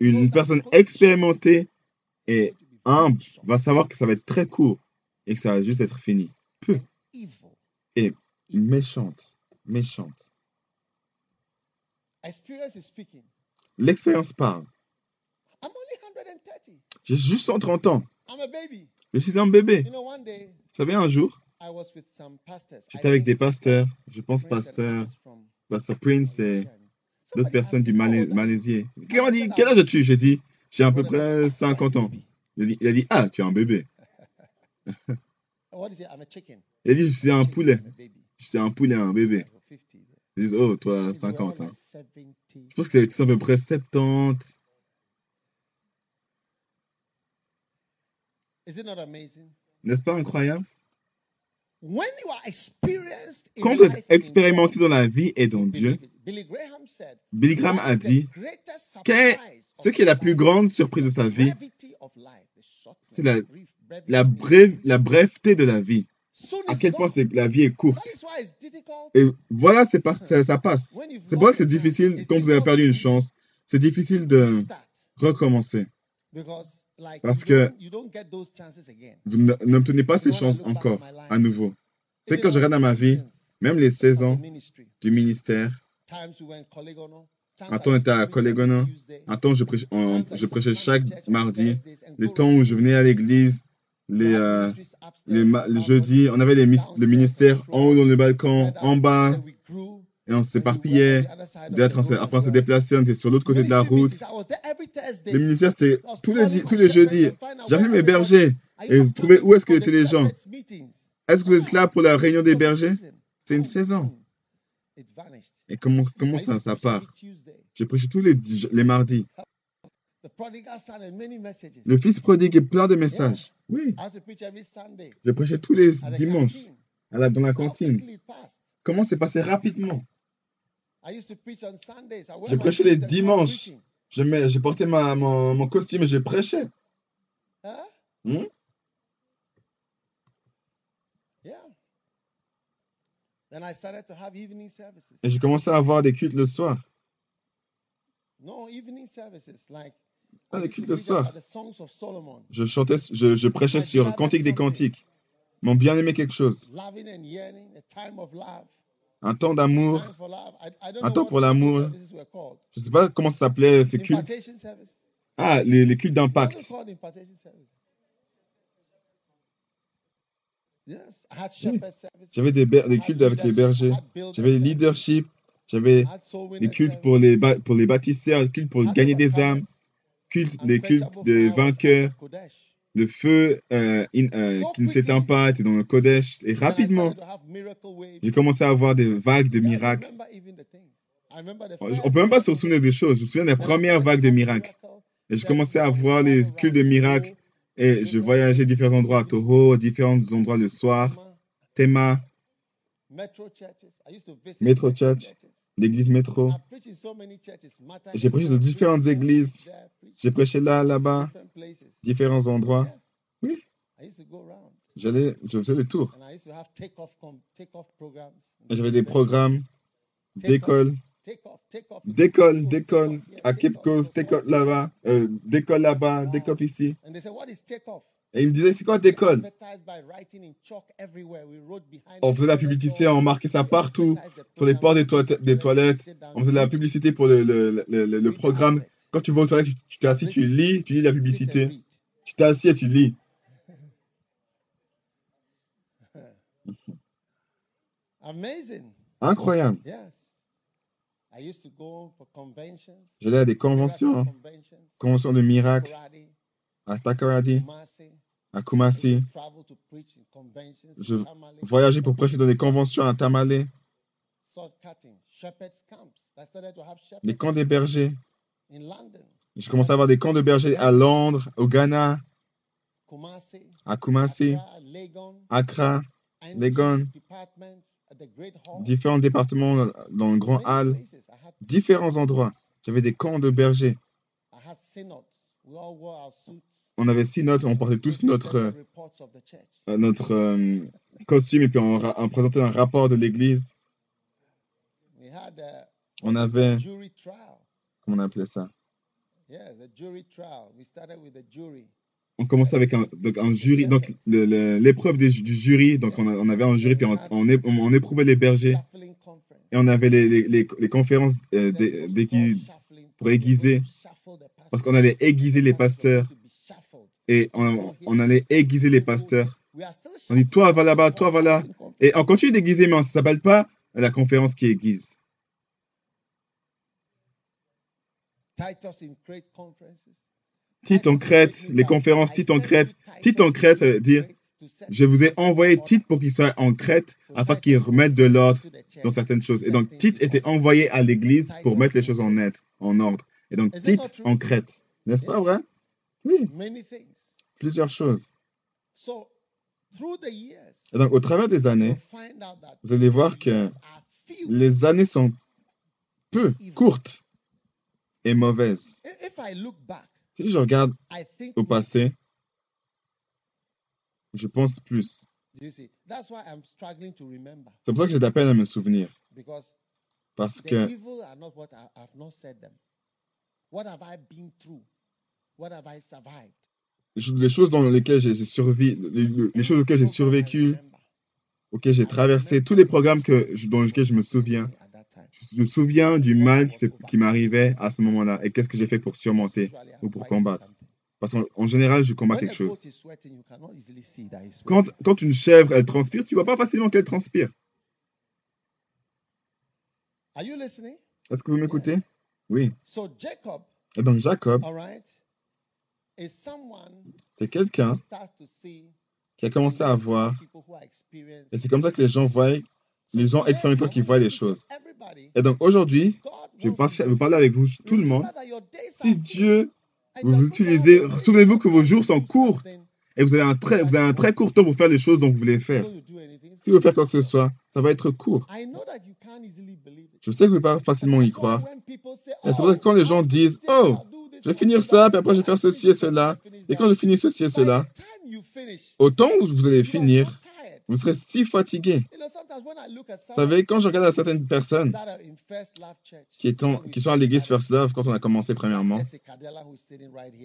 Une personne expérimentée et humble va savoir que ça va être très court et que ça va juste être fini. Evil. Et méchante. Méchante. Experience is speaking. L'expérience parle. I'm only 130. J'ai juste 130 ans. I'm a baby. Je suis un bébé. Vous savez, un jour, J'étais avec des pasteurs, je pense pasteur, pasteur Prince et d'autres personnes du me, "How Malais- old are you?" Malaisier. Qui m'a dit, quel âge as-tu? J'ai dit, j'ai à peu près that's- I'm a 50 ans. Il a dit, ah, tu es un bébé. [laughs] Il a dit, je suis un poulet. Je suis un poulet, un bébé. I go 50. Ils disent, oh, toi, think they were 50 all ans. like 70. Je pense que c'est à peu près 70. Is it not amazing? N'est-ce pas incroyable When you are experienced in Quand vous êtes expérimenté dans la vie et dans Dieu. Billy Graham said, Billy Graham "What a dit, of ce qui est la plus life grande is surprise de the sa vie, brevity of life, the shortness, c'est la- la, brève, life. la breveté de la vie. À quel point la vie est courte? Et voilà, c'est ça, ça passe. C'est pour ça que c'est difficile, quand vous avez perdu une chance, c'est difficile de recommencer. Parce que-. Vous n- n'obtenez pas ces chances encore, à nouveau. C'est quand je regarde dans ma vie, même les of 16 the ans ministry, du ministère, un I temps on était à Collegono, un temps je prêchais, je prêchais chaque mardi, les temps où je venais à l'église, les, euh, les, ma- le balcony, jeudi, on avait les le ministère en haut dans le balcon, en bas, et on s'éparpillait. D'être après on se déplaçait, on était sur l'autre côté de la route. Les ministères, c'était tous les, tous les jeudis. J'appelais mes bergers et trouvais coming où est-ce que étaient les gens? Est-ce que vous êtes là pour la réunion des bergers? C'était une saison. Et comment, comment ça, ça part? Je prêchais tous les, les mardis. Le fils prodigue et plein de messages. Oui, I used to preach every Sunday je prêchais tous les dimanches canteen. à la- dans la cantine. Comment c'est passé rapidement? I used to preach on Sundays. I wear Je my prêchais suit les dimanches. J'ai porté ma, mon, mon costume et je prêchais. Huh? Hmm? Yeah. Then I started to have evening services. Et j'ai commencé à avoir des cultes le soir. Ah, des cultes le soir. Je chantais, je, je prêchais sur Cantique des Sunday. Cantiques. Mon bien-aimé quelque chose. Un temps d'amour. Un temps pour l'amour. Je sais pas comment ça s'appelait ces cultes. Ah, les, les cultes d'impact. J'avais des, cultes avec les bergers. J'avais service, leadership. J'avais des cultes pour les, pour les bâtisseurs, cultes pour gagner des âmes, cultes, les cultes des vainqueurs. Le feu euh, in- euh, qui ne s'éteint pas, était dans le Kodesh. Et rapidement, j'ai commencé à avoir des vagues de miracles. On ne peut même pas se souvenir des choses. Je me souviens des premières vagues de miracles. miracle Et je commençais à voir les cultes de miracles. Et je voyageais différents endroits, à Toho, différents endroits le soir. Metro metro Church. L'église métro. J'ai prêché dans différentes églises. J'ai prêché là, là-bas, différents endroits. Oui. J'allais, je faisais des tours. J'avais des programmes d'école, d'école, d'école, à Cape. Coast, d'école là-bas, euh, d'école là-bas, d'école ici. Et il me disait, c'est quoi behind On it, faisait la publicité, on marquait ça partout, sur les portes des, toilettes- des On faisait de la publicité pour le, le, le, programme. Quand tu vas aux toilettes, tu t'es assis, tu lis, tu lis la publicité. Tu t'es assis et tu lis. Amazing. Incroyable. Yes. I used to go for conventions. J'allais à des conventions, hein. conventions. de miracles, à Takoradi, Kumasi. À Kumasi. Je voyageais pour prêcher dans des conventions à Tamale, shepherds camps. Des bergers. Je commençais à avoir des camps de bergers à Londres, au Ghana, à Kumasi, Accra, Legon, différents départements dans le grand hall, différents endroits. J'avais des camps de bergers. On avait six notes, on portait tous notre, euh, notre euh, costume et puis on, présentait un rapport de l'église. On avait, comment on appelait ça? Yeah, the jury trial. We started with the jury. On commençait avec un, donc un jury, donc l'épreuve du jury. Donc on, avait un jury, puis on, éprouvait les bergers. Et on avait les, les, les, les conférences euh, pour aiguiser. Parce qu'on allait aiguiser les pasteurs et on, on allait aiguiser les pasteurs. On dit toi va là-bas, toi va là. Et on continue d'aiguiser, mais ça s'appelle pas la conférence qui aiguise. Tite en Crète, les conférences Tite en Crète. Tite en Crète, ça veut dire je vous ai envoyé Tite pour qu'il soit en Crète afin qu'il remette de l'ordre dans certaines choses. Et donc Tite était envoyé à l'église pour mettre les choses en ordre. Et donc Tite en Crète. N'est-ce pas vrai Oui, Many things. plusieurs choses. So, through the years, Et donc au travers des années, vous allez voir the que les années sont peu, courtes et mauvaises. I- If I look back, Si je regarde au passé, je pense plus. C'est pour ça que j'ai de la peine à me souvenir. Parce que what have I been through? What have I survived? les choses- dans lesquelles j'ai survécu, les, les choses auxquelles j'ai survécu, auxquelles j'ai traversé, tous les programmes que, je- dans lesquels je me souviens, je me souviens du mal qui, m'arrivait à ce moment-là et qu'est-ce que j'ai fait pour surmonter ou pour combattre. Parce qu'en en général, je combats quelque chose. Quand, quand une chèvre, elle transpire, tu vois pas facilement qu'elle transpire. Are you listening? Est-ce que vous m'écoutez? Oui. So Jacob, Et donc Jacob, right, c'est quelqu'un who starts to see qui a commencé à voir, et c'est comme ça que les gens voient, les gens I qui voient les choses. Et donc aujourd'hui, je vais parler avec vous, tout le monde. Si Dieu, and vous vous utilisez, souvenez-vous que vos jours sont courts et vous avez un très, vous avez un très court temps pour faire les choses dont vous voulez faire. Si vous voulez faire quoi que ce soit, ça va être court. Je sais que vous ne pouvez pas facilement y croire. Et c'est pour ça que quand les gens disent, Oh, je vais finir ça, puis après je vais faire ceci et cela. Et quand je finis ceci et cela, au temps où vous allez finir, vous serez si fatigué. Vous savez, quand je regarde à certaines personnes qui, qui sont à l'église First Love quand on a commencé premièrement, Cadella,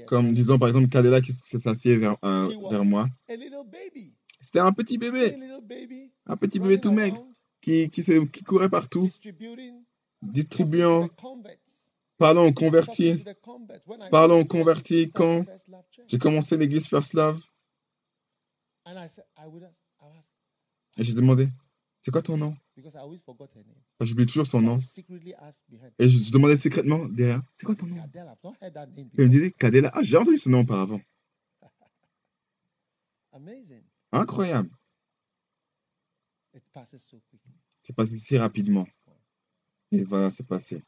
comme disons par exemple Kadela qui s'assied vers, euh, vers moi, c'était un petit bébé, un petit bébé tout maigre, qui, qui, se- qui courait partout, distribuant, parlant aux convertis. Parlons aux convertis quand J'ai commencé l'église First Love et j'ai demandé, c'est quoi ton nom? J'oublie toujours son nom. Et je, demandais secrètement derrière, c'est quoi ton nom? Et il me disait, Kadela. Ah, j'ai entendu ce nom auparavant. [laughs] Incroyable. It passes so quickly. C'est passé si rapidement. Et voilà, c'est passé.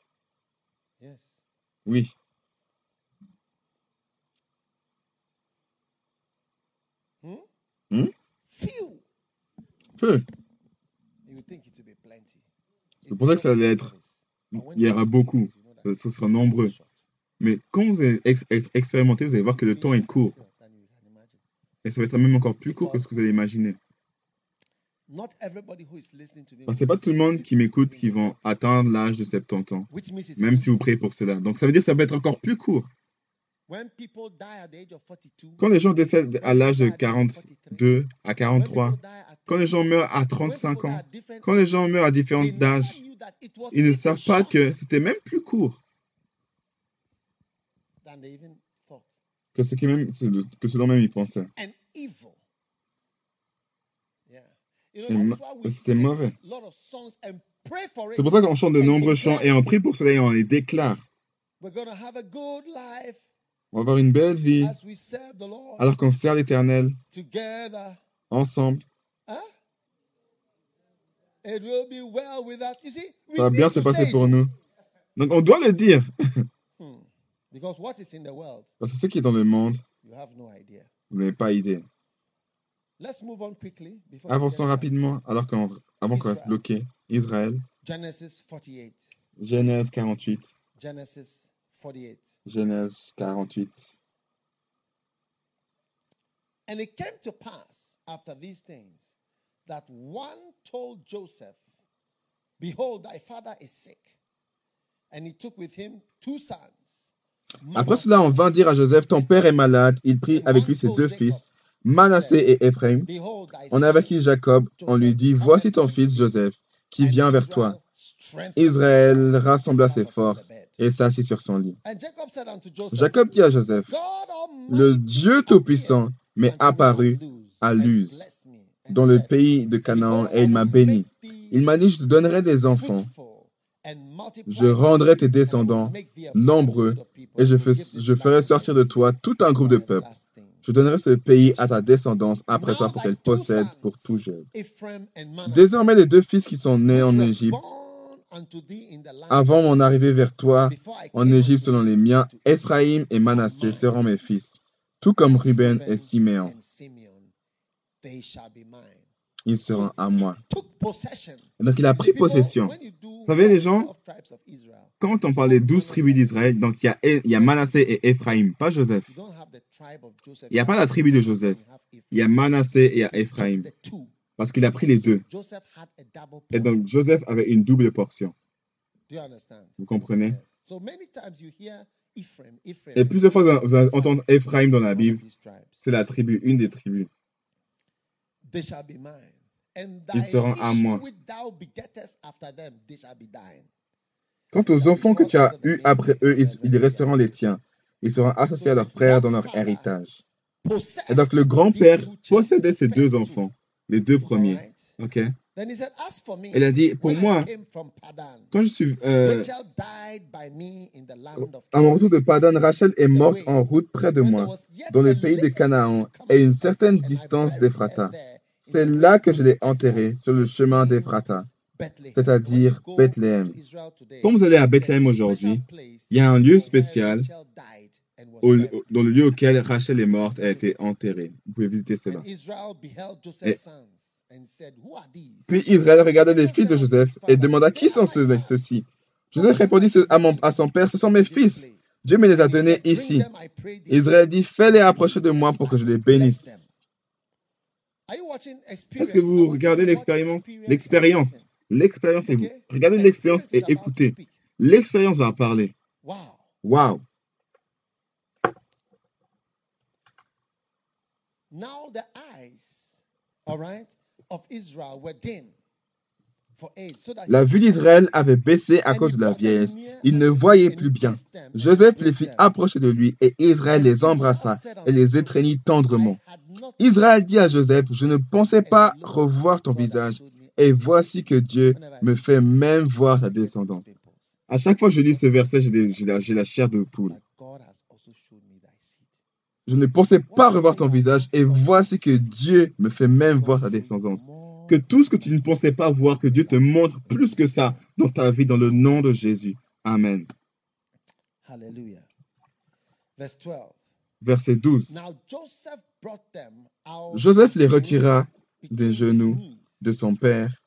Oui. Hmm? Hmm? Few. peu. You would think it would be plenty. Je pensais que ça allait être, il y aura beaucoup, euh, ce sera nombreux. Mais quand vous allez ex- ex- expérimenter, vous allez voir que le temps est court. Et ça va être même encore plus court que ce que vous allez imaginer. Not everybody who is listening to me Parce que c'est pas tout le monde qui m'écoute qui vont atteindre l'âge de 70 ans, même si vous priez pour cela. Donc ça veut dire que ça va être encore plus court. when people die at the age of 42 Quand les gens décèdent à l'âge de 42, à when 43, people die at quand les gens 30, meurent à when 35 people die ans, quand les gens meurent à différents âges, ils ne savent pas que c'était même plus court que ce, qui même, que ce dont même ils pensaient. and evil yeah you Et know ma- that's why we C'était sing mauvais. C'est pour ça qu'on chante de nombreux chants et on prie pour cela et on les déclare. On va avoir une belle vie alors qu'on sert l'Éternel ensemble. Ça va bien se passer pour nous. Donc on doit le dire. [laughs] Hmm. Parce que ce qui est dans le monde, vous n'avez pas idée. Avançons rapidement alors qu'on avant qu'on reste bloqué. Israël, Genesis 48. Genèse 48. Genesis 48. Genèse 48. And it came to pass after these things that one told Joseph, Behold, thy father is sick. And he took with him two sons. Après cela, on vint dire à Joseph, ton père est malade. Il prit avec lui ses deux fils, Manassé et Éphraim. On avertit Jacob, on lui dit, voici ton fils Joseph, qui vient vers toi. Israël rassembla ses forces et s'assit sur son lit. Jacob dit à Joseph, le Dieu Tout-Puissant m'est apparu à Luz, dans le pays de Canaan, et il m'a béni. Il m'a dit, je te donnerai des enfants, je rendrai tes descendants nombreux, et je, fais- je ferai sortir de toi tout un groupe de peuples. Je donnerai ce pays à ta descendance après toi pour qu'elle possède pour tout jeune. Désormais, les deux fils qui sont nés en Égypte, avant mon arrivée vers toi en Égypte selon les miens, Éphraïm et Manassé seront mes fils, tout comme Ruben et Siméon. Ils seront à moi. Et donc il a pris possession. Vous savez, les gens, Quand on parle des douze tribus d'Israël, donc il y, a, il y a Manassé et Éphraïm, pas Joseph. Il n'y a pas la tribu de Joseph. Il y a Manassé et il y a Éphraïm, parce qu'il a pris les deux. Et donc Joseph avait une double portion. Vous comprenez? Et plusieurs fois, vous allez- entendre Éphraïm dans la Bible. C'est la tribu, une des tribus. Ils seront à moi. Quant aux enfants que tu as eus après eux, ils, resteront les tiens. Ils seront associés à leurs frères dans leur héritage. Et donc le grand-père possédait ces deux enfants, les deux premiers. Ok? Il a dit, pour moi, quand je suis... euh, à mon retour de Padan, Rachel est morte en route près de moi, dans le pays de Canaan, et une certaine distance d'Ephrata. C'est là que je l'ai enterrée, sur le chemin d'Ephrata, c'est-à-dire Bethléem. Quand vous allez à Bethléem aujourd'hui, il y a un lieu spécial au- au- dans le lieu auquel Rachel est morte et a été enterrée. Vous pouvez visiter cela. Et- Puis Israël regardait les fils de Joseph et demanda qui sont ceux- ceux-ci? Joseph répondit à, mon- à son père, ce sont mes fils. Dieu me les a donnés ici. Israël dit, fais-les approcher de moi pour que je les bénisse. Est-ce que vous regardez l'expérience? L'expérience. Et vous. Regardez l'expérience et écoutez. L'expérience va parler. Waouh. Now the eyes, all right, of Israel were dim La vue d'Israël avait baissé à cause de la vieillesse. Il ne voyait plus bien. Joseph les fit approcher de lui et Israël les embrassa et les étreignit tendrement. Israël dit à Joseph, je ne pensais pas revoir ton visage et voici que Dieu me fait même voir ta descendance. À chaque fois que je lis ce verset, j'ai la, chair de poule. Je ne pensais pas revoir ton visage et voici que Dieu me fait même voir ta descendance. Que tout ce que tu ne pensais pas voir, que Dieu te montre plus que ça dans ta vie, dans le nom de Jésus. Amen. Hallelujah. Verse 12. Verset 12. Now Joseph les retira des genoux de son père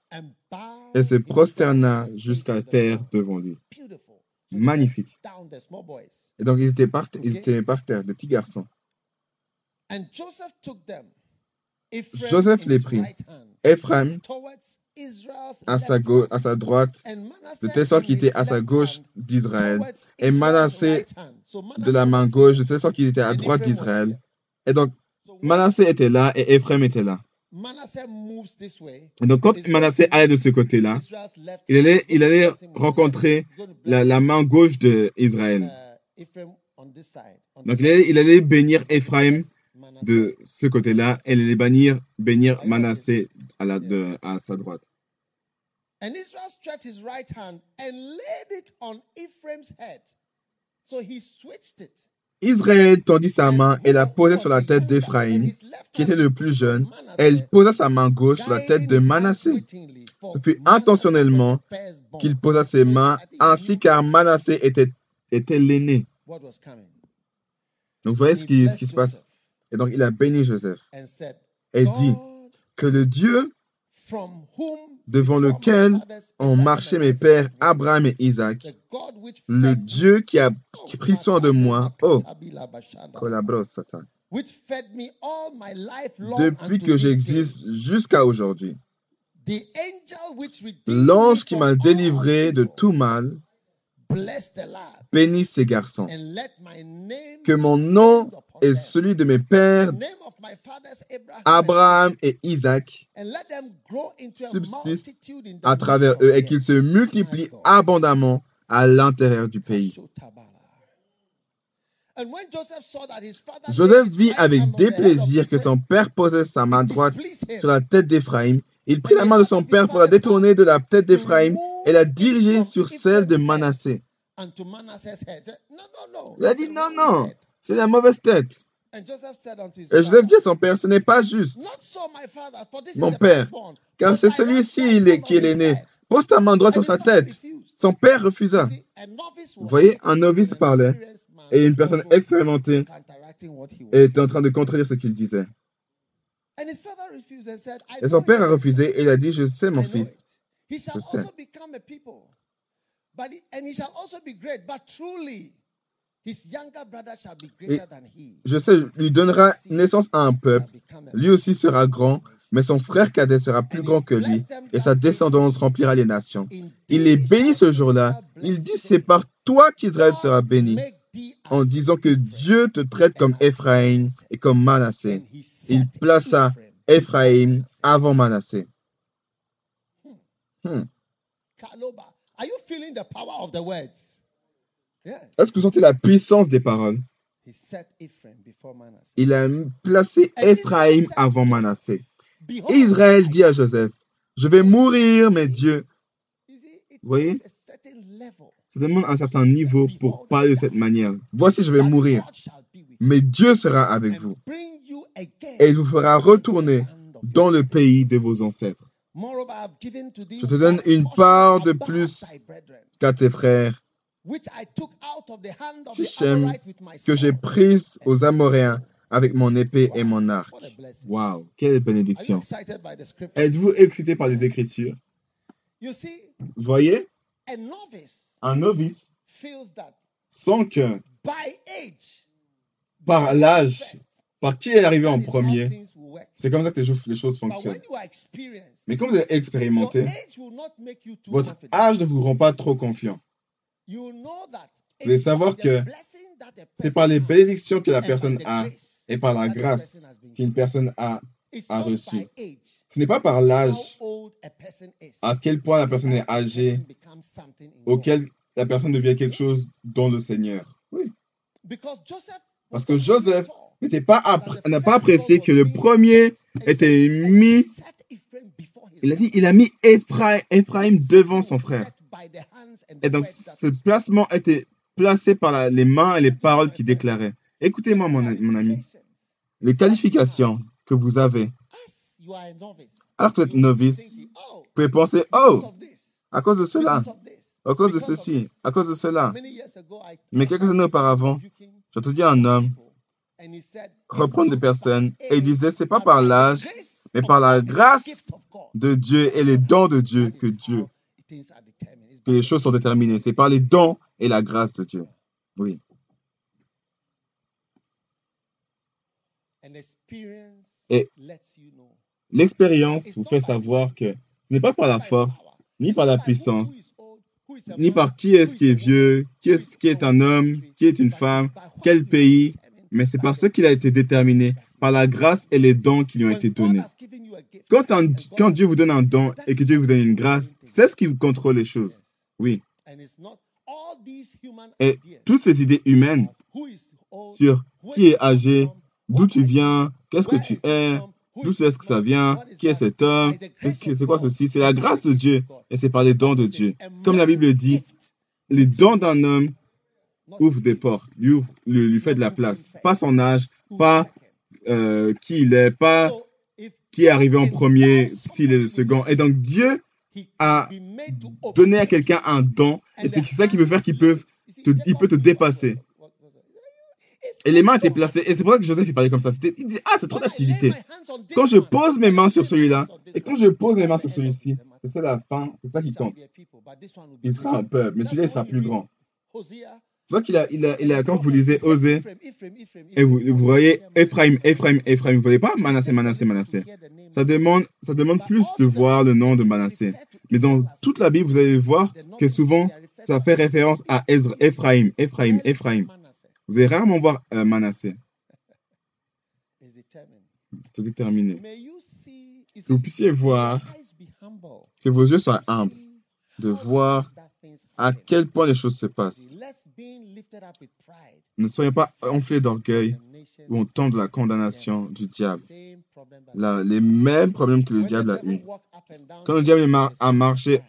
et se prosterna jusqu'à terre devant lui. Magnifique. Et donc ils étaient par, ils étaient par terre, des petits garçons. Joseph les prit. Ephraim à sa, gauche, à sa droite, de telle sorte qu'il était à sa gauche d'Israël, et Manassé de la main gauche, de telle sorte qu'il était à droite d'Israël. Et donc, Manassé était là et Ephraim était là. Et donc, quand Manassé allait de ce côté-là, il allait, il allait rencontrer la, la main gauche d'Israël. Donc, il allait, il allait bénir Ephraim de ce côté-là. Et les bénir, bénir Manassé à, la, de, à sa droite. Israël tendit sa main et la posa sur la tête d'Éphraïm, qui était le plus jeune, il posa sa main gauche sur la tête de Manassé. Ce fut intentionnellement qu'il posa ses mains, ainsi car Manassé était, était l'aîné. Donc vous voyez ce qui, ce qui se passe. Et donc il a béni Joseph et dit que le Dieu devant lequel ont marché mes pères Abraham et Isaac, le Dieu qui a pris soin de moi, oh, depuis que j'existe jusqu'à aujourd'hui. L'ange qui m'a délivré de tout mal, bénisse ces garçons. Que mon nom et celui de mes pères, Abraham et Isaac, subsistent à travers eux et qu'ils se multiplient abondamment à l'intérieur du pays. Joseph vit avec déplaisir que son père posait sa main droite sur la tête d'Éphraïm. Il prit la main de son père pour la détourner de la tête d'Éphraïm et la diriger sur celle de Manassé. Il a dit non, non, c'est la mauvaise tête. Et Joseph dit à son père, ce n'est pas juste. Mon père, car c'est celui-ci qui est l'aîné. Pose ta main droite sur sa tête. Son père refusa. Vous voyez, un novice parlait et une personne expérimentée était en train de contredire ce qu'il disait. Et son père a refusé et il a dit, je sais mon fils. Je sais. Et je sais, lui donnera naissance à un peuple. Lui aussi sera grand, mais son frère cadet sera plus grand que lui, et sa descendance remplira les nations. Il est béni ce jour-là. Il dit, c'est par toi qu'Israël sera béni, en disant que Dieu te traite comme Éphraïm et comme Manassé. Il plaça Éphraïm avant Manassé. Hmm. Est-ce que vous sentez la puissance des paroles? Il a placé Ephraim avant Manassé. Israël dit à Joseph, je vais mourir, mais Dieu. Vous voyez? Ça demande un certain niveau pour parler de cette manière. Voici, je vais mourir, mais Dieu sera avec vous. Et il vous fera retourner dans le pays de vos ancêtres. Je te donne une part de plus qu'à tes frères Sichem que j'ai prise aux Amoréens avec mon épée et mon arc. Waouh, quelle bénédiction. Êtes-vous excité par les Écritures? Voyez, un novice sent que par l'âge, par qui est arrivé en premier, c'est comme ça que les choses fonctionnent. Mais quand vous êtes expérimenté, votre âge ne vous rend pas trop confiant. Vous devez savoir que c'est par les bénédictions que la personne a et par la grâce qu'une personne a, a reçu. Ce n'est pas par l'âge à quel point la personne est âgée auquel la personne devient quelque chose dans le Seigneur. Oui. Parce que Joseph n'était pas n'a pas apprécié que le premier était mis. Il a dit, il a mis Ephraim devant son frère. Et donc, ce placement était placé par les mains et les paroles qui déclaraient. Écoutez-moi, mon, mon ami. Les qualifications que vous avez, alors que vous êtes novice, vous pouvez penser, oh, à cause de cela, à cause de ceci, à cause de cela. Mais quelques années auparavant, j'ai entendu un homme reprendre des personnes et il disait, c'est pas par l'âge, mais par la grâce de Dieu et les dons de Dieu que Dieu, que les choses sont déterminées. C'est par les dons et la grâce de Dieu. Oui. Et l'expérience vous fait savoir que ce n'est pas par la force, ni par la puissance, ni par qui est-ce qui est vieux, qui est, qui est un homme, qui est une femme, quel pays, mais c'est par ce qu'il a été déterminé, par la grâce et les dons qui lui ont été donnés. Quand, quand Dieu vous donne un don et que Dieu vous donne une grâce, c'est ce qui vous contrôle les choses. Oui. Et toutes ces idées humaines sur qui est âgé, d'où tu viens, qu'est-ce que tu es, d'où est-ce que ça vient, qui est cet homme, c'est quoi ceci, c'est la grâce de Dieu et c'est par les dons de Dieu. Comme la Bible dit, les dons d'un homme ouvrent des portes, lui, lui, fait de la place. Pas son âge, pas euh, qui il est, pas qui est arrivé en premier, s'il est le second. Et donc Dieu a donné à quelqu'un un don et c'est ça qui veut faire qu'il peut il peut te dépasser. Et les mains étaient placées. Et c'est pour ça que Joseph il parlait comme ça. il dit, ah, c'est trop d'activité. Quand je pose mes mains sur celui-là, et quand je pose mes mains sur celui-ci, c'est ça la fin, c'est ça qui compte. Il sera un peuple, mais celui-là, il sera plus grand. Vois qu'il a, il a, il a, quand vous lisez Osée, et vous, vous voyez Ephraim, Ephraim, Ephraim, vous ne voyez pas Manassé, Manassé, Manassé. Ça demande, ça demande plus de voir le nom de Manassé. Mais dans toute la Bible, vous allez voir que souvent, ça fait référence à Ezra, Ephraim, Ephraim, Ephraim. Vous allez rarement voir euh, Manassé. C'est déterminé. Que vous puissiez voir, que vos yeux soient humbles, de voir à quel point les choses se passent. Ne soyez pas enflés d'orgueil ou on tombe de la condamnation du diable. les mêmes problèmes que le diable a eu. Quand le diable a marché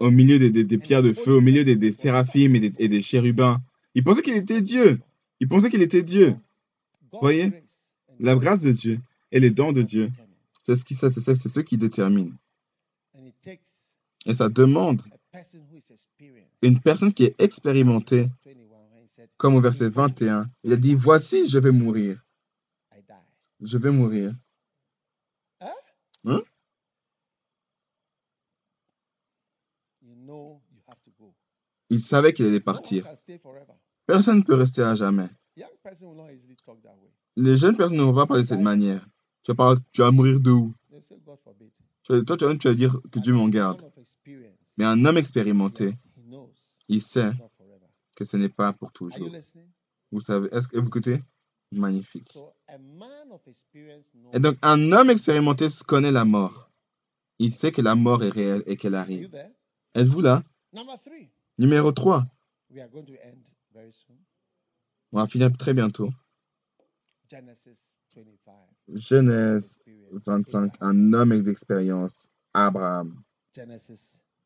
au milieu des, pierres de feu, au milieu des, séraphimes et des, chérubins. Il pensait qu'il était Dieu. Il pensait qu'il était Dieu. Vous voyez? La grâce de Dieu et les dons de Dieu, c'est ce qui, c'est ce qui détermine. Et ça demande une personne qui est expérimentée, comme au verset 21, il a dit, voici, je vais mourir. Je vais mourir. Hein? Il savait qu'il allait partir. Personne ne peut rester à jamais. Les jeunes personnes ne vont pas parler de cette manière. Tu vas, tu vas mourir de où? Toi, tu vas dire que Dieu m'en garde. Mais un homme expérimenté, il sait que ce n'est pas pour toujours. Vous savez, est-ce que vous écoutez Magnifique. Et donc, un homme expérimenté connaît la mort. Il sait que la mort est réelle et qu'elle arrive. Êtes-vous là? Numéro 3. On va finir très bientôt. Genèse 25, un homme d'expérience, Abraham.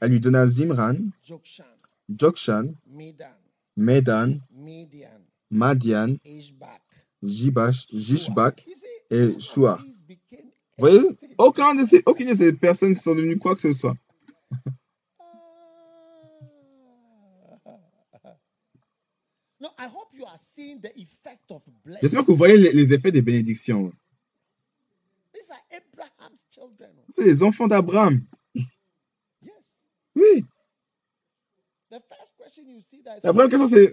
Elle lui donna Zimran, Jokshan, Medan, Madian, Jibash, Jishbak et Shua. Vous voyez, aucun de ces, aucune de ces personnes ne sont devenues quoi que ce soit. J'espère que vous voyez les, effets des bénédictions. C'est les enfants d'Abraham. Oui. La première question, c'est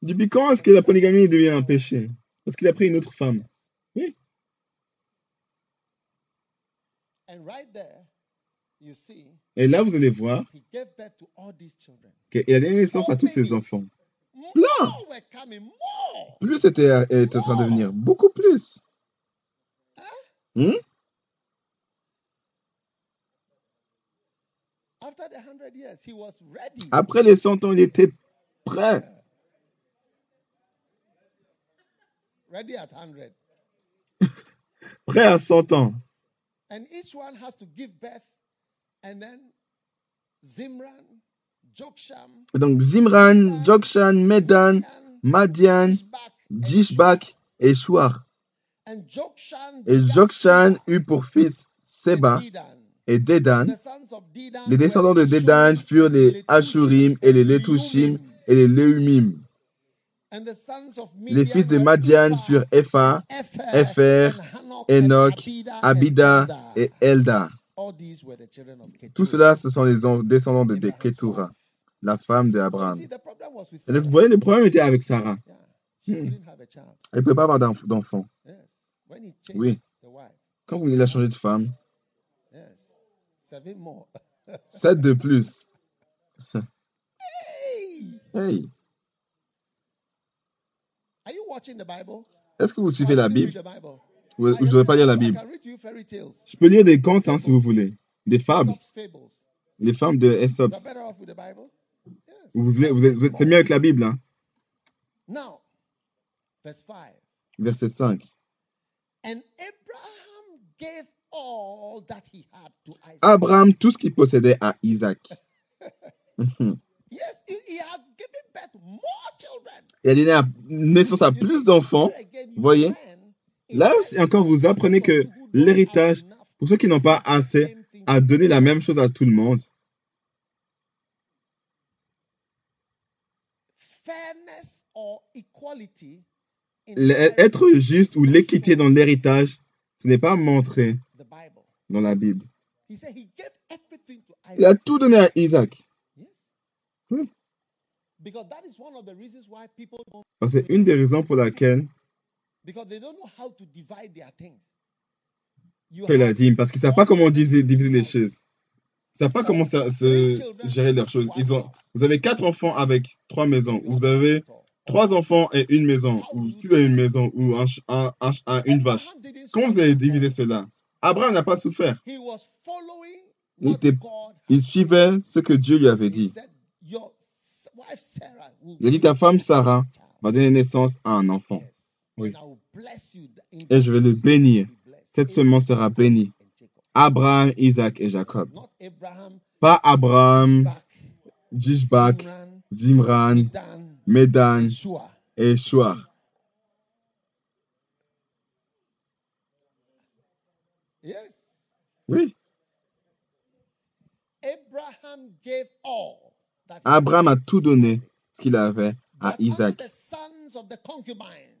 depuis quand est-ce que la polygamie devient un péché? Parce qu'il a pris une autre femme. Oui. Et là, vous allez voir qu'il a donné naissance à tous ses enfants. Plein. Plus était, est en train de venir. Beaucoup plus. Hmm? Après les 100 ans, il était prêt. [laughs] [laughs] près à 100 ans. And each one has to give birth. And then Zimran, Joksham, donc Zimran, Jokshan, Medan, Madian, Jishbak et Shuar. And Jokshan Et Jokshan eut pour fils Seba. Et Dedan Les descendants de Ashurim furent les Ashurim et les Letushim et les Leumim. Les fils de Madian furent Epha, and Enoch, Abida, et Elda. Tout cela, ce sont les en- descendants de Ketura, la femme de So you Abraham. see, the problem was with Et le- Sarah. Vous voyez, le problème était avec Sarah. Hmm. Elle ne pouvait pas avoir d'enf- d'enfant. Oui. Quand venez a changé de femme. Seven more. sept de plus. hey! Hey, Are you watching the Bible? est-ce que vous suivez la Bible? ou, ou je ne devrais pas lire la Bible? Je peux lire des contes hein, si vous voulez. Des fables. Aesop's fables. Les femmes de Aesop. You're better off with the Bible? Yes. Vous, vous êtes, vous êtes- c'est mieux avec la Bible. Hein. Now, verse 5. Verset 5. And Abraham gave all that he had to Isaac. Abraham, tout ce qu'il possédait à Isaac. [laughs] Mhm. Il a donné naissance à plus d'enfants. voyez, Là encore, vous apprenez que l'héritage, pour ceux qui n'ont pas assez, à donner la même chose à tout le monde. Être juste ou l'équité dans l'héritage, ce n'est pas montré. Dans la Bible. He said he gave everything to Il a tout donné à Isaac. Yes. Oui. Because that is one of the reasons why people don't Parce que C'est une des raisons pour laquelle because they don't know how to divide their things. You fait la have dîme. Parce qu'ils ne savent pas comment diviser, diviser les choses. Ils ne savent pas comment ça, se gérer leurs choses. Ils ont, vous avez quatre enfants avec trois maisons. Vous avez trois enfants et une maison. Ou si vous avez une maison ou un, un- un une vache. Comment vous allez diviser cela? Abraham n'a pas souffert. Il était- suivait ce que Dieu lui avait dit. Il a dit, ta femme Sarah to a child." va donner naissance à un enfant. Oui. Et je vais le bénir. Cette semence sera bénie. Abraham, Isaac et Jacob. Pas Abraham, Ishbak, Jishbak, Zimran, Dan, Medan et Shuar. Oui. Abraham gave all that he Abraham a tout to donné ce qu'il avait à Isaac. the sons of the concubines,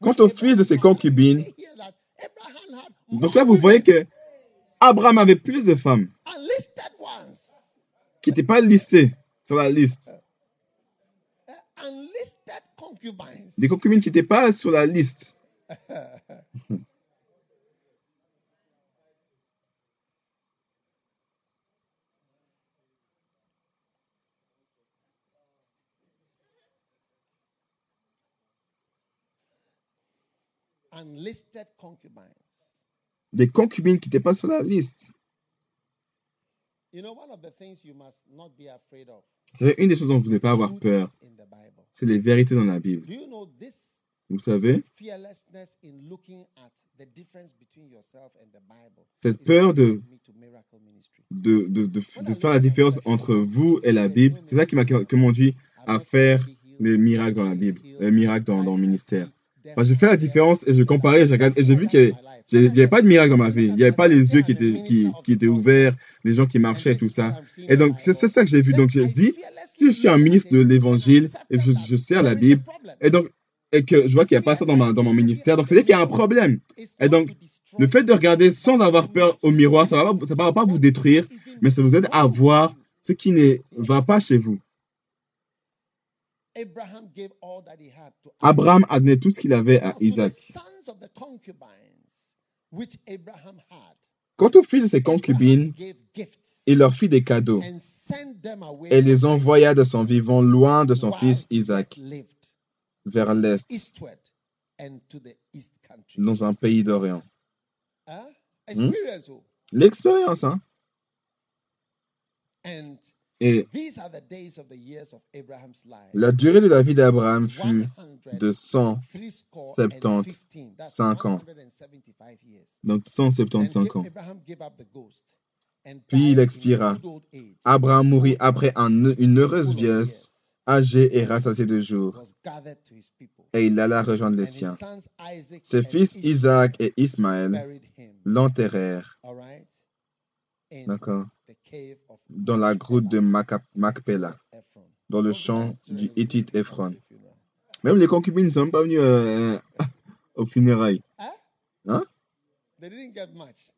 Quant aux fils de ses concubines, donc là vous voyez que Abraham avait plus de femmes qui n'étaient pas listées sur la liste. Des concubines qui n'étaient pas sur la liste. [laughs] Des concubines qui n'étaient pas sur la liste. You know, one of the things you must not be afraid of. Vous savez, une des choses dont vous ne devez pas avoir peur, c'est les vérités dans la Bible. Do you know this Vous savez, fearlessness in looking at the difference between yourself and the Bible? cette peur de, de, de, faire la différence entre vous et la Bible, c'est ça qui m'a conduit à faire les miracles dans la Bible, les miracles dans, dans le ministère. Que j'ai fait la différence et je comparais, et j'ai vu que j'ai- il n'y avait pas de miracle dans ma vie. Il n'y avait pas les yeux qui étaient, ouverts, les gens qui marchaient et tout ça. Et donc, c'est ça que j'ai vu. Donc, j'ai dit, si je suis un ministre de l'évangile et que je, je sers la Bible, et donc, et que je vois qu'il n'y a pas ça dans, mon ministère, donc c'est-à-dire qu'il y a un problème. Et donc, Le fait de regarder sans avoir peur au miroir, ça ne va, va pas vous détruire, mais ça vous aide à voir ce qui ne va pas chez vous. Abraham gave all that he had to Isaac. Abraham a donné tout ce qu'il avait à Isaac. sons of the concubines which Abraham had, Quant aux fils de ses concubines, il leur fit des cadeaux and sent them away et les envoya de son vivant loin de son fils Isaac vers l'est, eastward and to the east country. dans un pays d'Orient. Huh? Experience. oh. L'expérience, hein? Et these are the days of the years of Abraham's life. la durée de la vie d'Abraham fut de 100, 175 75 ans. donc 175 ans. Puis il expira. Abraham mourut après un- une heureuse vieillesse, âgé et rassasié de jours, et il alla rejoindre les siens. Ses fils Isaac et Ismaël l'enterrèrent, d'accord, dans la grotte de Macpéla, dans le champ du Hittite Ephron. Même les concubines ne sont même pas venues euh, [laughs] aux funérailles. Hein? They didn't get much.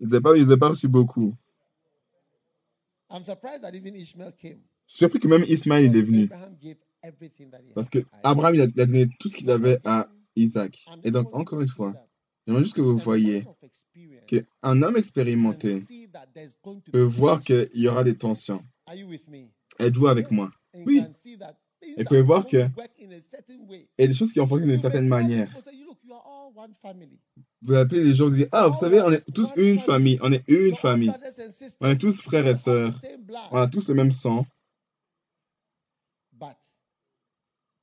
Ils n'avaient pas, ils pas reçu beaucoup. I'm surprised that even Ishmael came. Je suis surpris que même Ismaël il est venu. Parce had que. Abraham il a, il a donné tout ce qu'il avait à Isaac. Et donc, encore une fois, j'aimerais juste que vous voyez qu'un homme expérimenté peut voir qu'il y aura des tensions. Êtes-vous avec moi? Oui. Et vous pouvez voir que-. Il y a des choses qui ont fonctionné d'une certaine manière. people, say, "You look, you are all one family. Vous appelez les gens, vous dites, ah, vous savez, on est tous une famille, on est une famille. On est tous frères et sœurs. the same blood." On a tous le même sang. But Abraham, a man of experience, he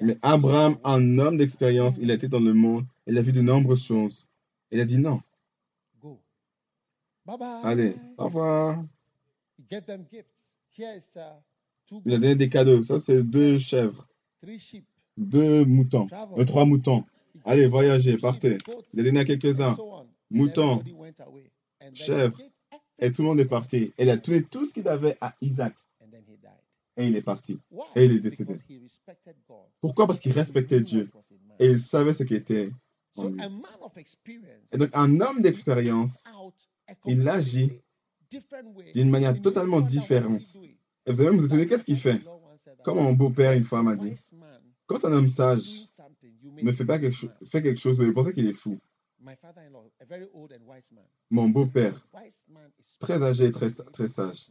Mais Abraham, un homme d'expérience, il a été dans le monde, il a vu de nombreuses choses. Il a dit non. Go. Bye bye. Allez, au revoir. Uh, Il a donné des cadeaux. Ça, c'est deux chèvres, deux moutons, euh, trois moutons. Allez, voyagez, partez. Il a donné à quelques-uns. Moutons, chèvres. Et tout le monde est parti. Il a donné tout ce qu'il avait à Isaac. And then he died. Et il est parti. Et il est décédé. Pourquoi? Parce qu'il respectait Dieu. Et il savait ce qui était en lui. Et donc, un homme d'expérience, il agit d'une manière totalement différente. Et vous allez même vous étonner, qu'est-ce qu'il fait? Comme mon beau-père une fois m'a dit, quand un homme sage ne fait pas quelque, chose, fait quelque chose, vous penser qu'il est fou? Mon beau-père, très âgé et très, très sage.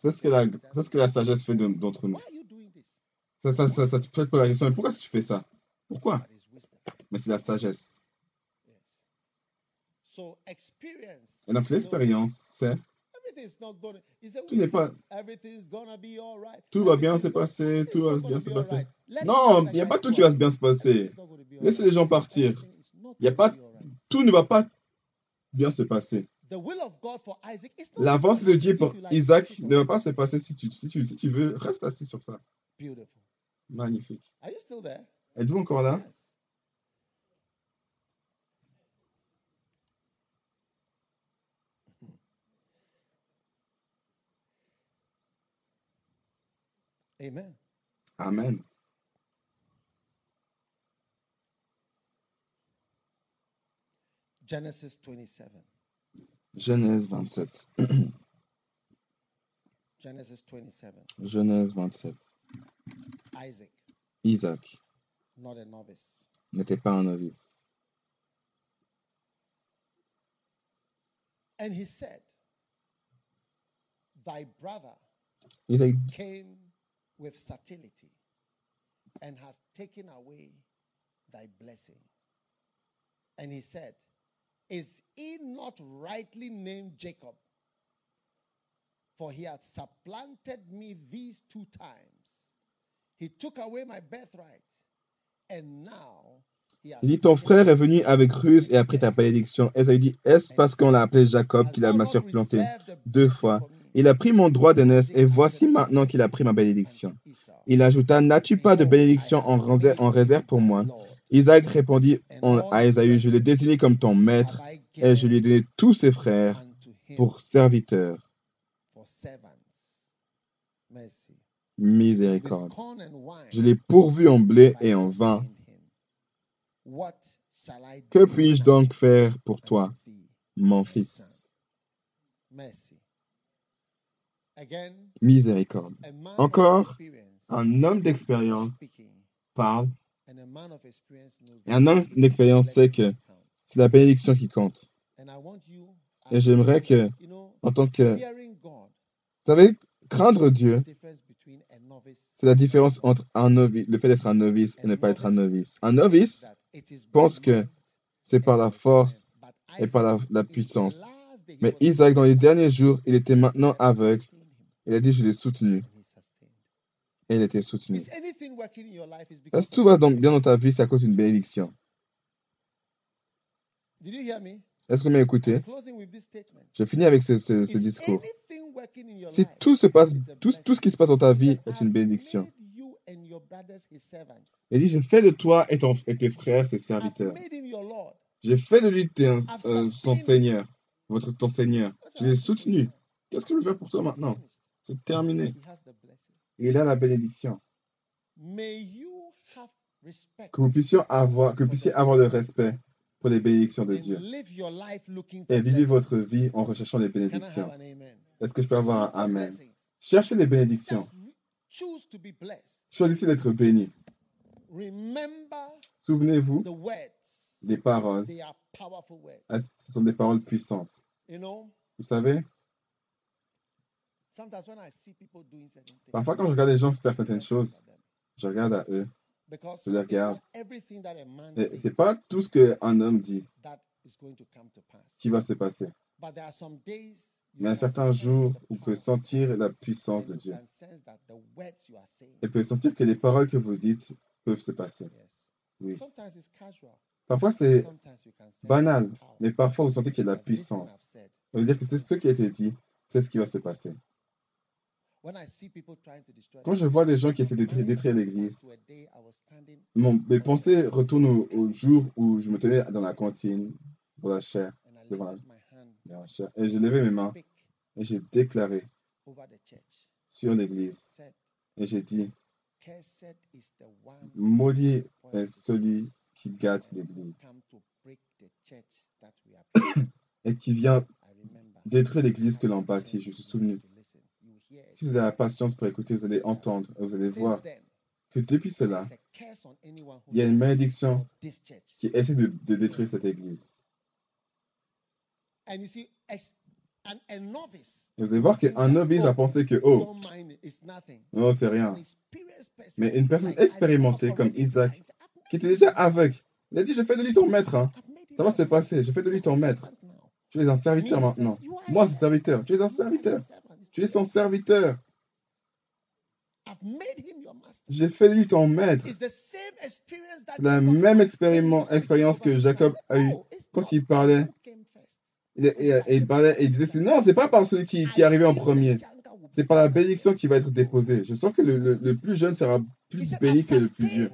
C'est ce, que la- c'est ce que la sagesse fait de- d'entre nous. Ça, ça, ça, ça te poser la question, mais pourquoi tu fais ça? Pourquoi? Mais c'est la sagesse. Et donc l'expérience, c'est? Tout n'est pas. tout va bien se passer, tout va bien se passer. Non, il n'y a pas tout qui va bien se passer. Laissez les gens partir. Il a pas- Tout ne va pas bien se passer. La volonté de Dieu pour Isaac ne va pas se passer si tu, si tu, si tu veux. Reste assis sur ça. Magnifique. Are you still there? Êtes-vous encore là? Yes. Amen. Amen. Genesis 27. [clears throat] Genèse 27. Genesis 27. Genèse 27. Isaac, Isaac not a novice. n'était pas un novice. And he said, Thy brother Isaac came with subtlety and has taken away thy blessing. And he said, Is he not rightly named Jacob? For he hath supplanted me these two times. He took away my birthright, and now he has Il dit, ton frère est venu avec ruse et a pris ta bénédiction. Esaü dit, est-ce parce qu'on l'a appelé Jacob qu'il m'a surplanté deux fois? Il a pris mon droit d'aînesse et voici maintenant qu'il a pris ma bénédiction. Il ajouta, n'as-tu pas de bénédiction en réserve pour moi? Isaac répondit à Esaü, je l'ai désigné comme ton maître et je lui ai donné tous ses frères pour serviteurs. Miséricorde. Je l'ai pourvu en blé et en vin. Que puis-je donc faire pour toi, mon fils? Miséricorde. Encore, Un homme d'expérience parle un homme d'expérience sait que c'est la bénédiction qui compte. Et j'aimerais que, en tant que, vous savez, craindre Dieu, c'est la différence entre un novice, le fait d'être un novice et ne pas être un novice. Un novice pense que c'est par la force et par la, la puissance. Mais Isaac, dans les derniers jours, il était maintenant aveugle. Il a dit, je l'ai soutenu. Et il était soutenu. Est-ce que tout va bien dans ta vie, c'est à cause d'une bénédiction? Est-ce que vous écouté? Je finis avec ce, ce- ce discours. Si tout se passe, tout, tout ce qui se passe dans ta vie est une bénédiction. Il dit, je fais de toi et, ton- et tes frères ses serviteurs. J'ai fait de lui tes- euh, son Seigneur, votre, ton Seigneur. Je l'ai soutenu. Qu'est-ce que je veux faire pour toi maintenant? C'est terminé. Il a la bénédiction. Que vous puissiez avoir, que vous puissiez avoir le respect pour les bénédictions de Dieu. Et vivez votre vie en recherchant les bénédictions. Est-ce que je peux avoir un Amen? Cherchez les bénédictions. Choisissez d'être béni. Souvenez-vous des paroles. Ah, Ce sont des paroles puissantes. Vous savez, parfois quand je regarde les gens faire certaines choses, je regarde à eux. Je les regarde. Et c'est pas tout ce qu'un homme dit qui va se passer. Mais à certains jours, vous pouvez sentir la puissance de Dieu. Et vous pouvez sentir que les paroles que vous dites peuvent se passer. Oui. Parfois, c'est banal, mais parfois, vous sentez qu'il y a de la puissance. Ça veut dire que c'est ce qui a été dit, c'est ce qui va se passer. Quand je vois des gens qui essaient de détruire, détruire l'Église, mes pensées retournent au, au jour où je me tenais dans la cantine pour la chair, devant la, chair, et je levais mes mains et j'ai déclaré sur l'Église et j'ai dit, maudit est celui qui gâte l'Église [coughs] et qui vient détruire l'Église que l'on bâtit. Je suis souvenu. Si vous avez la patience pour écouter, vous allez entendre vous allez voir que depuis cela, il y a une malédiction qui essaie de, de détruire cette Église. Et vous allez voir qu'un novice va penser que, oh, non, c'est rien. Mais une personne expérimentée comme Isaac, qui était déjà aveugle, il a dit, je fais de lui ton maître. hein. Ça va se passer, je fais de lui ton maître. Tu es un serviteur maintenant. Moi, c'est serviteur. Tu es un serviteur. Tu es son serviteur. J'ai fait lui ton maître. C'est la même expérience que Jacob a eue Quand il parlait, il, il parlait et il disait, non, c'est pas par celui qui, qui est arrivé en premier. C'est par la bénédiction qui va être déposée. Je sens que le, le- le plus jeune sera plus béni que le plus vieux.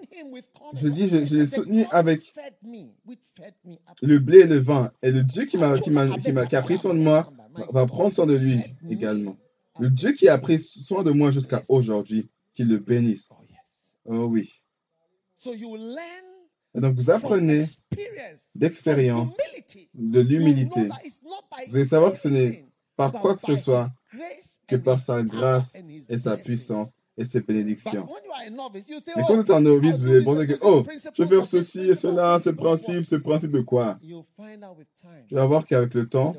Je dis, je- je l'ai soutenu avec Le blé et le vin. Et le Dieu qui m'a qui m'a qui m'a qui a pris soin de moi va prendre soin de lui également. Le Dieu qui a pris soin de moi jusqu'à aujourd'hui, qu'il le bénisse. Oh oui. Et donc vous apprenez d'expérience, de l'humilité. Vous allez savoir que ce n'est par quoi que ce soit que par sa grâce et sa puissance et ses bénédictions. Mais quand vous êtes un novice, vous allez penser que, oh, je vais faire ceci et cela, ce principe, ce principe de quoi? Tu vas voir qu'avec le temps,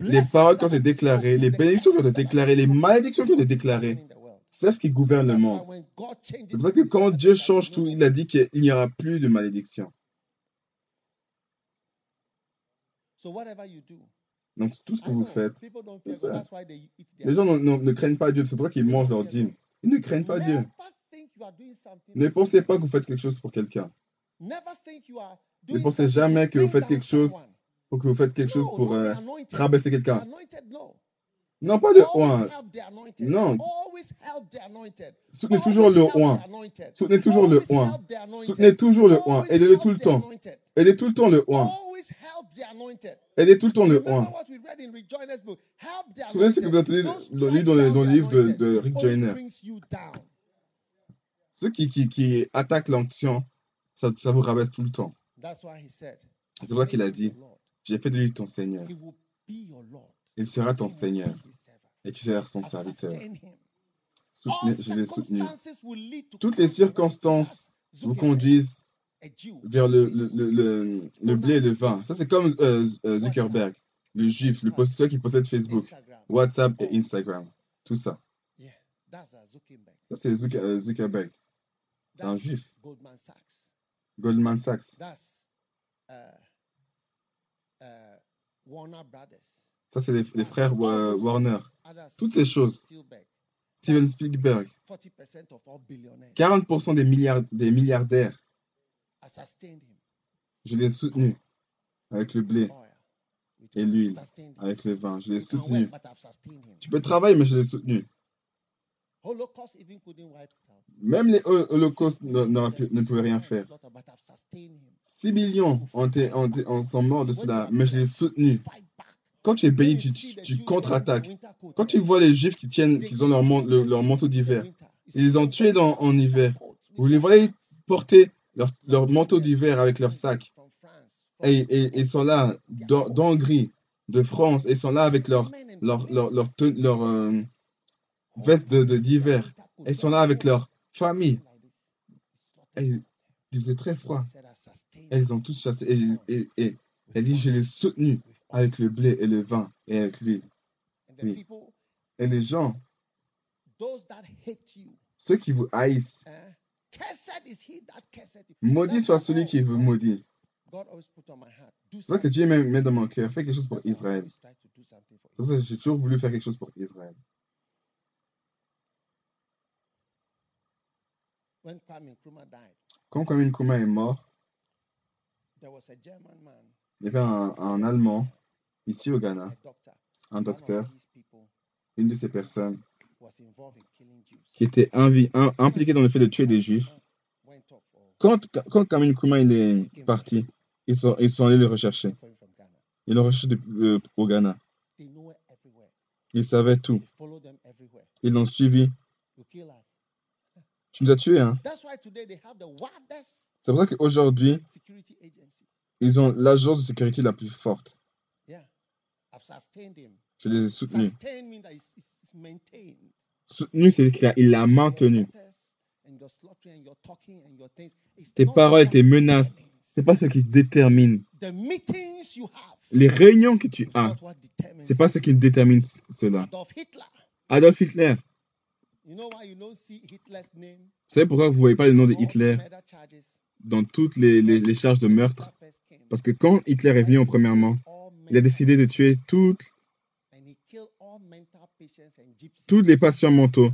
les paroles qui ont été déclarées, les bénédictions qui ont été déclarées, les malédictions qui ont été déclarées, c'est ce qui gouverne le monde. C'est pour ça que quand Dieu change tout, il a dit qu'il n'y aura plus de malédiction. Donc tout ce que vous faites, c'est les gens ne craignent pas Dieu, c'est pour ça qu'ils mangent leur dîme. Ils ne craignent pas Dieu. Ne pensez pas que vous faites quelque chose pour quelqu'un, Ne pensez jamais que vous faites quelque chose ou que vous faites quelque chose pour euh, rabaisser quelqu'un. Non, pas de oint. Non. Soutenez toujours le oint. Soutenez toujours le oint. Soutenez toujours le oint. Aidez-le tout le temps. Aidez tout le temps le oint. Aidez tout le temps le oint. Souvenez ce que vous avez lu dans le, dans le livre de, de Rick Joyner. Ceux qui, qui, qui attaquent l'onction, ça, ça vous rabaisse tout le temps. C'est C'est pour ça qu'il a dit, j'ai fait de lui ton Seigneur. Il sera ton Seigneur et tu seras son serviteur. Je l'ai soutenu. Toutes les circonstances vous conduisent vers le, le, le, le, blé et le vin. Ça, c'est comme euh, euh, Zuckerberg, le juif, le possesseur qui possède Facebook, WhatsApp et Instagram. Tout ça. Ça, c'est euh, Zuckerberg. C'est un juif. Goldman Sachs. Goldman Sachs. Ça, c'est les, les frères Warner. Toutes ces choses. Steven Spielberg. 40% des, milliards, des milliardaires. Je l'ai soutenu avec le blé et l'huile, avec le vin. Je l'ai soutenu. Tu peux travailler, mais je l'ai soutenu. Même les holocaustes ne pouvaient rien faire. 6 millions ont ont, sont morts de cela, mais je l'ai soutenu. Quand tu es béni, tu, tu, contre-attaques. Quand tu vois les juifs qui tiennent, qui ont leur, leur manteau d'hiver, ils les ont tués dans, en hiver. Vous les voyez porter leur, leur manteau d'hiver avec leur sac. Et, ils sont là d'Hongrie, de France, et ils sont là avec leur, leur, leur, leur, leur euh, veste d'hiver. De, ils sont là avec leur famille. Et il faisait très froid. Et ils ont tous chassé. Et, et, elle dit, je l'ai soutenu avec le blé et le vin et avec. Oui. Et les gens, ceux qui vous haïssent, maudit soit celui qui vous maudit. C'est que Dieu met dans mon cœur, fais quelque chose pour Israël. C'est pour ça que j'ai toujours voulu faire quelque chose pour Israël. Quand Kwame Nkrumah est mort, il y avait un, un Allemand ici au Ghana, un docteur, une de ces personnes qui était impliqué dans le fait de tuer des juifs. Quand, quand Kwame Nkrumah il est parti, ils sont, ils sont allés le rechercher. Ils l'ont recherché euh, au Ghana. Ils savaient tout. Ils l'ont suivi. Tu nous as tués, hein? C'est pour ça qu'aujourd'hui, ils ont l'agence de sécurité la plus forte. Je les ai soutenus. Soutenu, c'est qu'il l'a maintenu. Tes paroles, tes menaces, c'est pas ce qui détermine. Les réunions que tu as, c'est pas ce qui détermine cela. Adolf Hitler. Vous savez pourquoi vous ne voyez pas le nom de Hitler dans toutes les, les, les, charges de meurtre? Parce que quand Hitler est venu, premièrement, il a décidé de tuer toutes, les patients mentaux.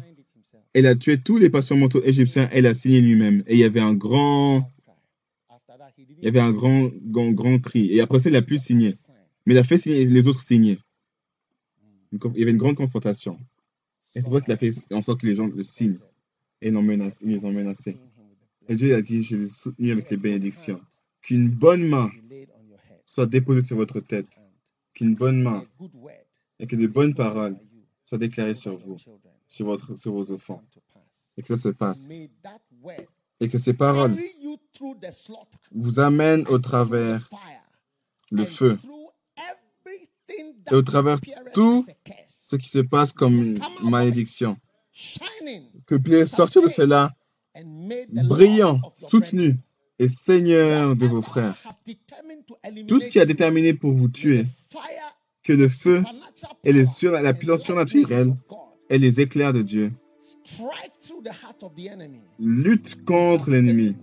Il a tué tous les patients mentaux égyptiens et il a signé lui-même. Et il y avait un grand il y avait un grand, grand, grand cri. Et après ça, il a pu signer. Mais il a fait signer les autres signer. Il y avait une grande confrontation. Et c'est pour qu'il a fait en sorte que les gens le signent. Et ils, les ont menacés. Et Dieu a dit, je les ai avec les bénédictions. Qu'une bonne main soit déposée sur votre tête. Qu'une bonne main et que de bonnes paroles soient déclarées sur vous, sur, votre, sur vos enfants. Et que ça se passe et que ces paroles vous amènent au travers le feu et au travers tout ce qui se passe comme malédiction. Que puisse sortir de cela brillant, soutenu et Seigneur de vos frères. Tout ce qui a déterminé pour vous tuer, que le feu et la puissance surnaturelle et les éclairs de Dieu Lutte contre l'ennemi.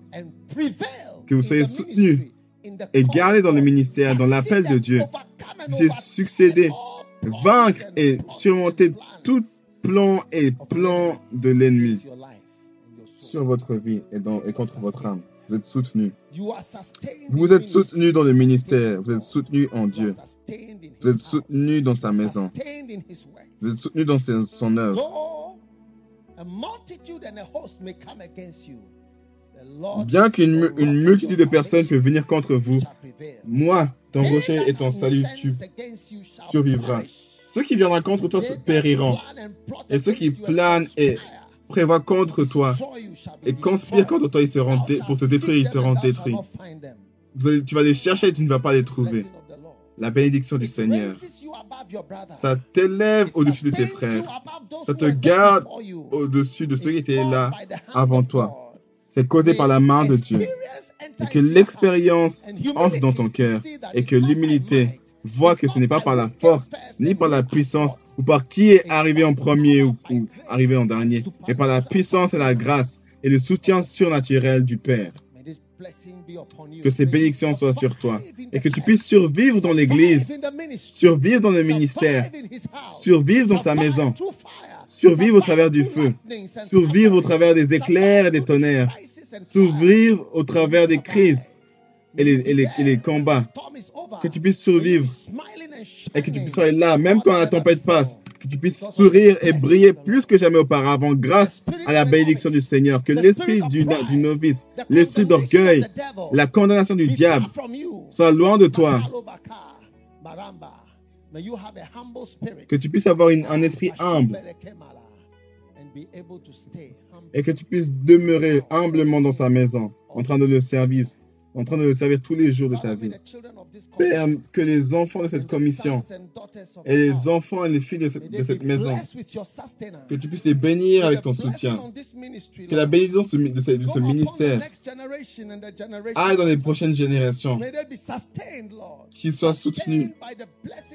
Que vous soyez soutenu et gardé dans le ministère, dans l'appel de Dieu. Puissiez succéder, vaincre et surmonter tout plan et plan de l'ennemi sur votre vie et, dans, et contre votre âme. Vous êtes soutenu. Vous êtes soutenu dans le ministère. Vous êtes soutenu en Dieu. Vous êtes soutenu dans sa maison. Vous êtes soutenu dans son œuvre. Bien qu'une une multitude de personnes peut venir contre vous, moi, ton rocher et ton salut, tu survivras. Ceux qui viendront contre toi périront. Et ceux qui planent et prévoient contre toi et conspirent contre toi ils seront pour te détruire, ils seront détruits. tu vas les chercher et tu ne vas pas les trouver. La bénédiction du Seigneur. Ça t'élève au-dessus de tes frères. Ça te garde au-dessus de ceux qui étaient là avant toi. C'est causé par la main de Dieu. Et que l'expérience entre dans ton cœur et que l'humilité voit que ce n'est pas par la force, ni par la puissance, ou par qui est arrivé en premier ou, ou arrivé en dernier, mais par la puissance et la grâce et le soutien surnaturel du Père. Que ces bénédictions soient sur toi et que tu puisses survivre dans l'église, survivre dans le ministère, survivre dans sa maison, survivre au travers du feu, survivre au travers des éclairs et des tonnerres, survivre au travers des crises et les, combats, que tu puisses survivre. Et que tu puisses être là, même quand la tempête passe, que tu puisses sourire et briller plus que jamais auparavant grâce à la bénédiction du Seigneur, que l'esprit du, novice, l'esprit d'orgueil, la condamnation du diable soit loin de toi. Que tu puisses avoir un esprit humble. Et que tu puisses demeurer humblement dans sa maison, en train de le servir en train de le servir tous les jours de ta vie. Père, que les enfants de cette commission et les enfants et les filles de cette, maison, que tu puisses les bénir avec ton soutien. Que la bénédiction de ce, de ce ministère aille dans les prochaines générations, qu'ils soient soutenus,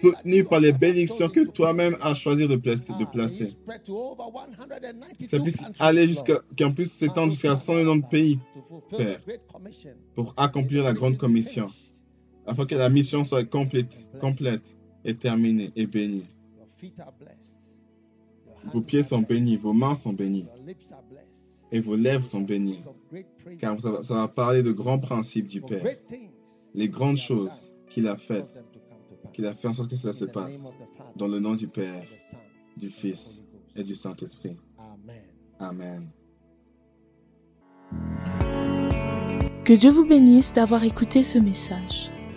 soutenus par les bénédictions que toi-même as choisi de placer. De placer. Ça puisse aller jusqu'à, qu'en plus s'étendre jusqu'à 190 pays, Père, pour accomplir la grande commission, afin que la mission soit complète, complète et terminée et bénie. Vos pieds sont bénis, vos mains sont bénies. Et vos lèvres sont bénies, car ça va, parler de grands principes du Père, les grandes choses qu'il a faites, qu'il a fait en sorte que cela se passe, dans le nom du Père, du Fils et du Saint-Esprit. Amen. Que Dieu vous bénisse d'avoir écouté ce message.